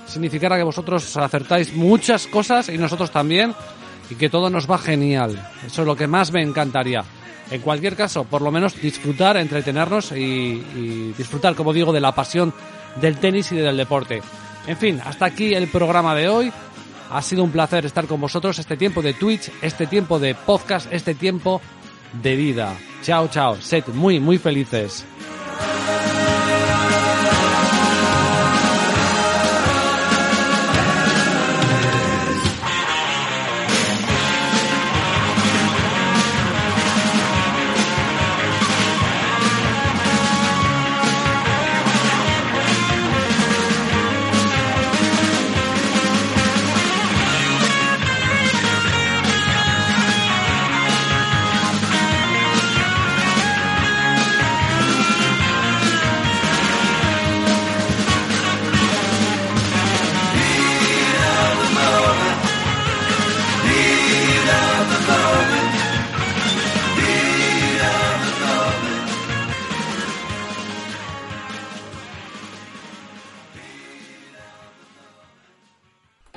significara que vosotros acertáis muchas cosas y nosotros también y que todo nos va genial. Eso es lo que más me encantaría. En cualquier caso, por lo menos disfrutar, entretenernos y, y disfrutar, como digo, de la pasión del tenis y del deporte. En fin, hasta aquí el programa de hoy. Ha sido un placer estar con vosotros este tiempo de Twitch, este tiempo de podcast, este tiempo de vida. Chao, chao. Sed muy, muy felices.